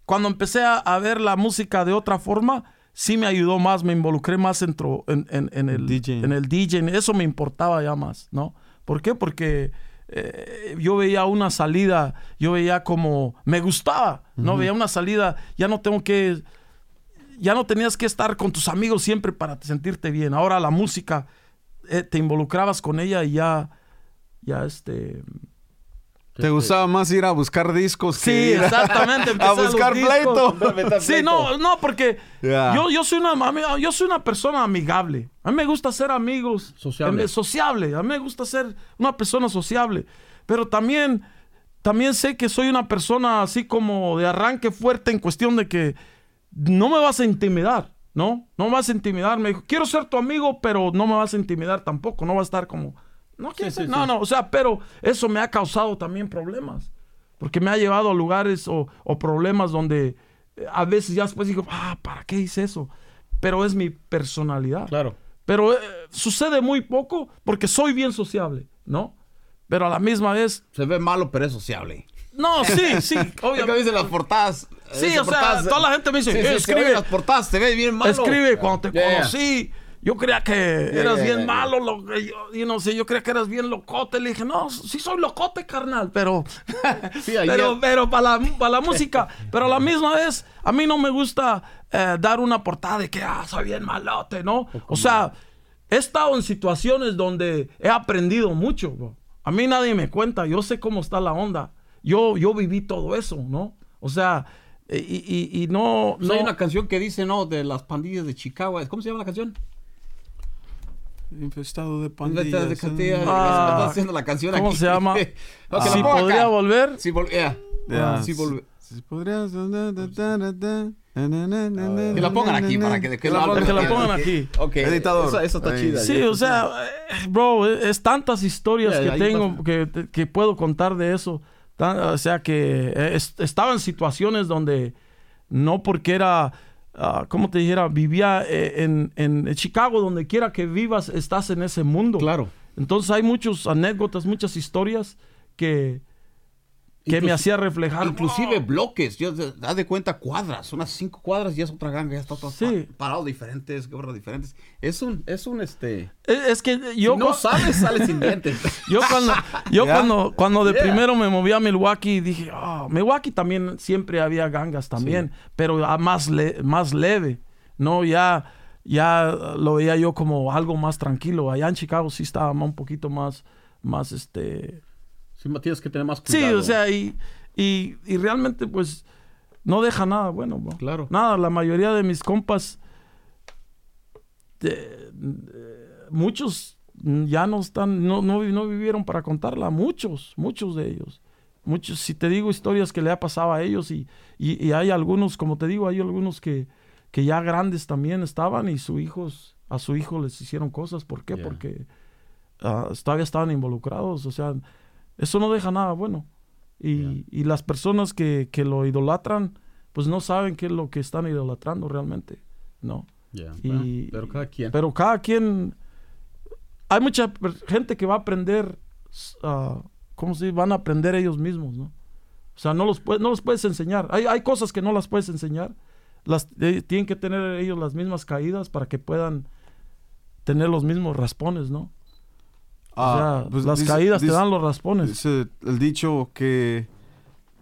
cuando empecé a, a ver la música de otra forma, sí me ayudó más, me involucré más en, en- en el, DJ. en el DJ, eso me importaba ya más, ¿no? ¿Por qué? Porque eh, yo veía una salida, yo veía como, me gustaba, ¿no? Veía una salida, ya no tengo que ya no tenías que estar con tus amigos siempre para sentirte bien. Ahora la música, eh, te involucrabas con ella y ya, ya este... ¿Te gustaba más ir a buscar discos que Sí, ir a- exactamente. [laughs] a buscar discos. pleito? Sí, no, no, porque yo, yo, soy una, yo soy una persona amigable. A mí me gusta ser amigos. Sociable. Em, sociable. A mí me gusta ser una persona sociable. pero también, también sé que soy una persona así como de arranque fuerte en cuestión de que no me vas a intimidar, ¿no? No me vas a intimidar. Me dijo, quiero ser tu amigo, pero no me vas a intimidar tampoco. No va a estar como, no, quiero ser- no, no, o sea, pero eso me ha causado también problemas. Porque me ha llevado a lugares o, o problemas donde eh, a veces ya después digo, ah, ¿para qué hice eso? Pero es mi personalidad. Claro. Pero eh, sucede muy poco porque soy bien sociable, ¿no? Pero a la misma vez, Se ve malo, pero es sociable. no, sí, sí, [laughs] obviamente. dicen las portadas. Sí, o sea, portadas, toda la gente me dice, sí, sí, "Eh, se escribe". las portadas, te ves bien malo. Escribe, cuando te yeah. conocí, yo creía que eras yeah, bien yeah. malo, lo, yo, y no sé, yo creía que eras bien locote. Le dije, no, sí soy locote, carnal, pero, pero, pero para la, para la música, pero a la misma vez, a mí no me gusta eh, dar una portada de que, ah, soy bien malote, ¿no? O sea, he estado en situaciones donde he aprendido mucho, bro. A mí nadie me cuenta, yo sé cómo está la onda. Yo, yo viví todo eso, ¿no? O sea, y, y- y no... Pues no Hay una canción que dice, ¿no? De las pandillas de Chicago. ¿Cómo se llama la canción? Infestado de pandillas. de. Ah, Estás haciendo la canción ¿Cómo aquí. se llama? [laughs] Ok, la si acá. podría volver. Si vol- yeah. Ah, sí, volve- si podrías- Que Que la pongan aquí para que, que, la pongan- que la pongan aquí. Ok. Editador. Esa, esa está chida. Sí, o sea, eh, bro, es, es tantas historias que tengo que, que puedo contar de eso. Tan- o sea, que eh, es- estaba en situaciones donde no porque era, ah, ¿cómo te dijera? Vivía eh, en, en Chicago, donde quiera que vivas, estás en ese mundo. Claro. Entonces hay muchas anécdotas, muchas historias que, que me Inclusi- hacía reflejar. Inclusive bloques, yo haz de cuenta cuadras, unas cinco cuadras y es otra ganga, ya está todo Sí. pa- parado diferentes, gorras diferentes. Es un, es un este. Es, es que yo si no sabes, sales sin [laughs] lentes. Yo cuando, yo cuando, cuando de Yeah. primero me moví a Milwaukee dije, ah, Milwaukee también siempre había gangas también, pero a más, le- más leve, ¿no? Ya, ya lo veía yo como algo más tranquilo. Allá en Chicago sí estaba un poquito más, más este... Sí, tienes que tener más Sí, cuidado. o sea, y, y, y realmente pues no deja nada bueno, bro. Claro. Nada, la mayoría de mis compas, de- de- muchos ya no están, no, no, no vivieron para contarla, muchos, muchos de ellos. Muchos, si te digo historias que le ha pasado a ellos y, y, y hay algunos, como te digo, hay algunos que, que ya grandes también estaban y sus hijos, a su hijo les hicieron cosas. ¿Por qué? Yeah. Porque ah, todavía estaban involucrados. O sea, eso no deja nada bueno. Y, y las personas que, que lo idolatran, pues no saben qué es lo que están idolatrando realmente. No. Y- bueno, pero cada quien. Pero cada quien. Hay mucha gente que va a aprender. ah, ¿Cómo se dice? Van a aprender ellos mismos, ¿no? O sea, no los, puedes, no los puedes enseñar. Hay, hay cosas que no las puedes enseñar. Las, eh, tienen que tener ellos las mismas caídas para que puedan tener los mismos raspones, ¿no? O Ah, sea, pues las dice- caídas te dan los raspones. Dice el dicho que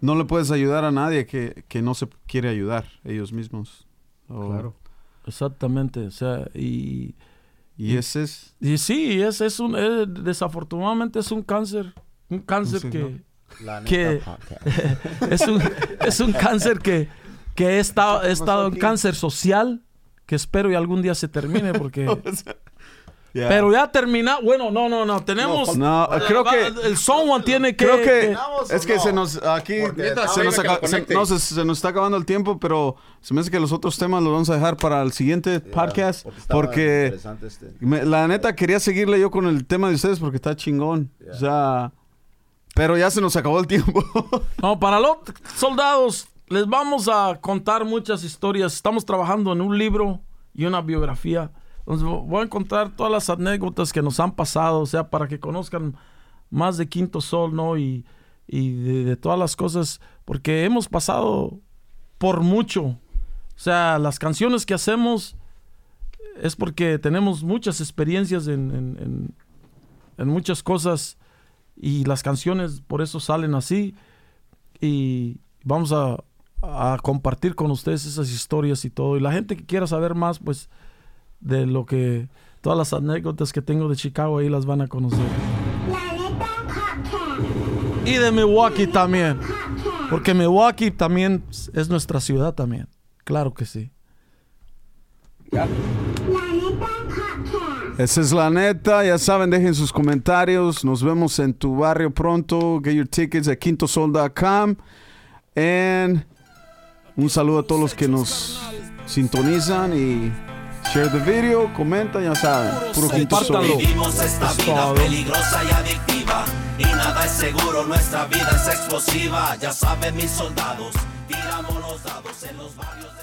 no le puedes ayudar a nadie que, que no se quiere ayudar ellos mismos. Claro. Exactamente. O sea, y, Y ese es... y sí, es, es un, desafortunadamente es un cáncer. Un cáncer Sí, que, La [laughs] Que- es un, es un cáncer que, que he estado, he estado en cáncer social, que espero y algún día se termine, porque... [laughs] Pero ya termina, bueno, no, no, no, tenemos... No, creo que... El someone tiene que... Creo que es que se nos aquí se nos, acaba- se- no, se, se nos está acabando el tiempo, pero se me hace que los otros temas los vamos a dejar para el siguiente podcast porque este. me- la neta quería seguirle yo con el tema de ustedes porque está chingón. O sea, pero ya se nos acabó el tiempo. [laughs] No, para los soldados, les vamos a contar muchas historias. Estamos trabajando en un libro y una biografía. Voy a contar todas las anécdotas que nos han pasado, o sea, para que conozcan más de Quinto Sol, ¿no? Y, y de, todas las cosas, porque hemos pasado por mucho. O sea, las canciones que hacemos es porque tenemos muchas experiencias en, en- en- en muchas cosas y las canciones por eso salen así y vamos a, a compartir con ustedes esas historias y todo. Y la gente que quiera saber más, pues, de lo que, todas las anécdotas que tengo de Chicago, ahí las van a conocer. Y de Milwaukee también, porque Milwaukee también es nuestra ciudad también. Claro que sí. Esa es la neta. Ya saben, dejen sus comentarios. Nos vemos en tu barrio pronto. Get your tickets at quintosol.com. And un saludo a todos los que nos sintonizan y share the video, comentan, ya saben. Puro Quinto Sol. Compártanlo. Vivimos esta Es vida todo. peligrosa y adictiva y nada es seguro, nuestra vida es explosiva. Ya saben mis soldados, tiramos los dados en los barrios de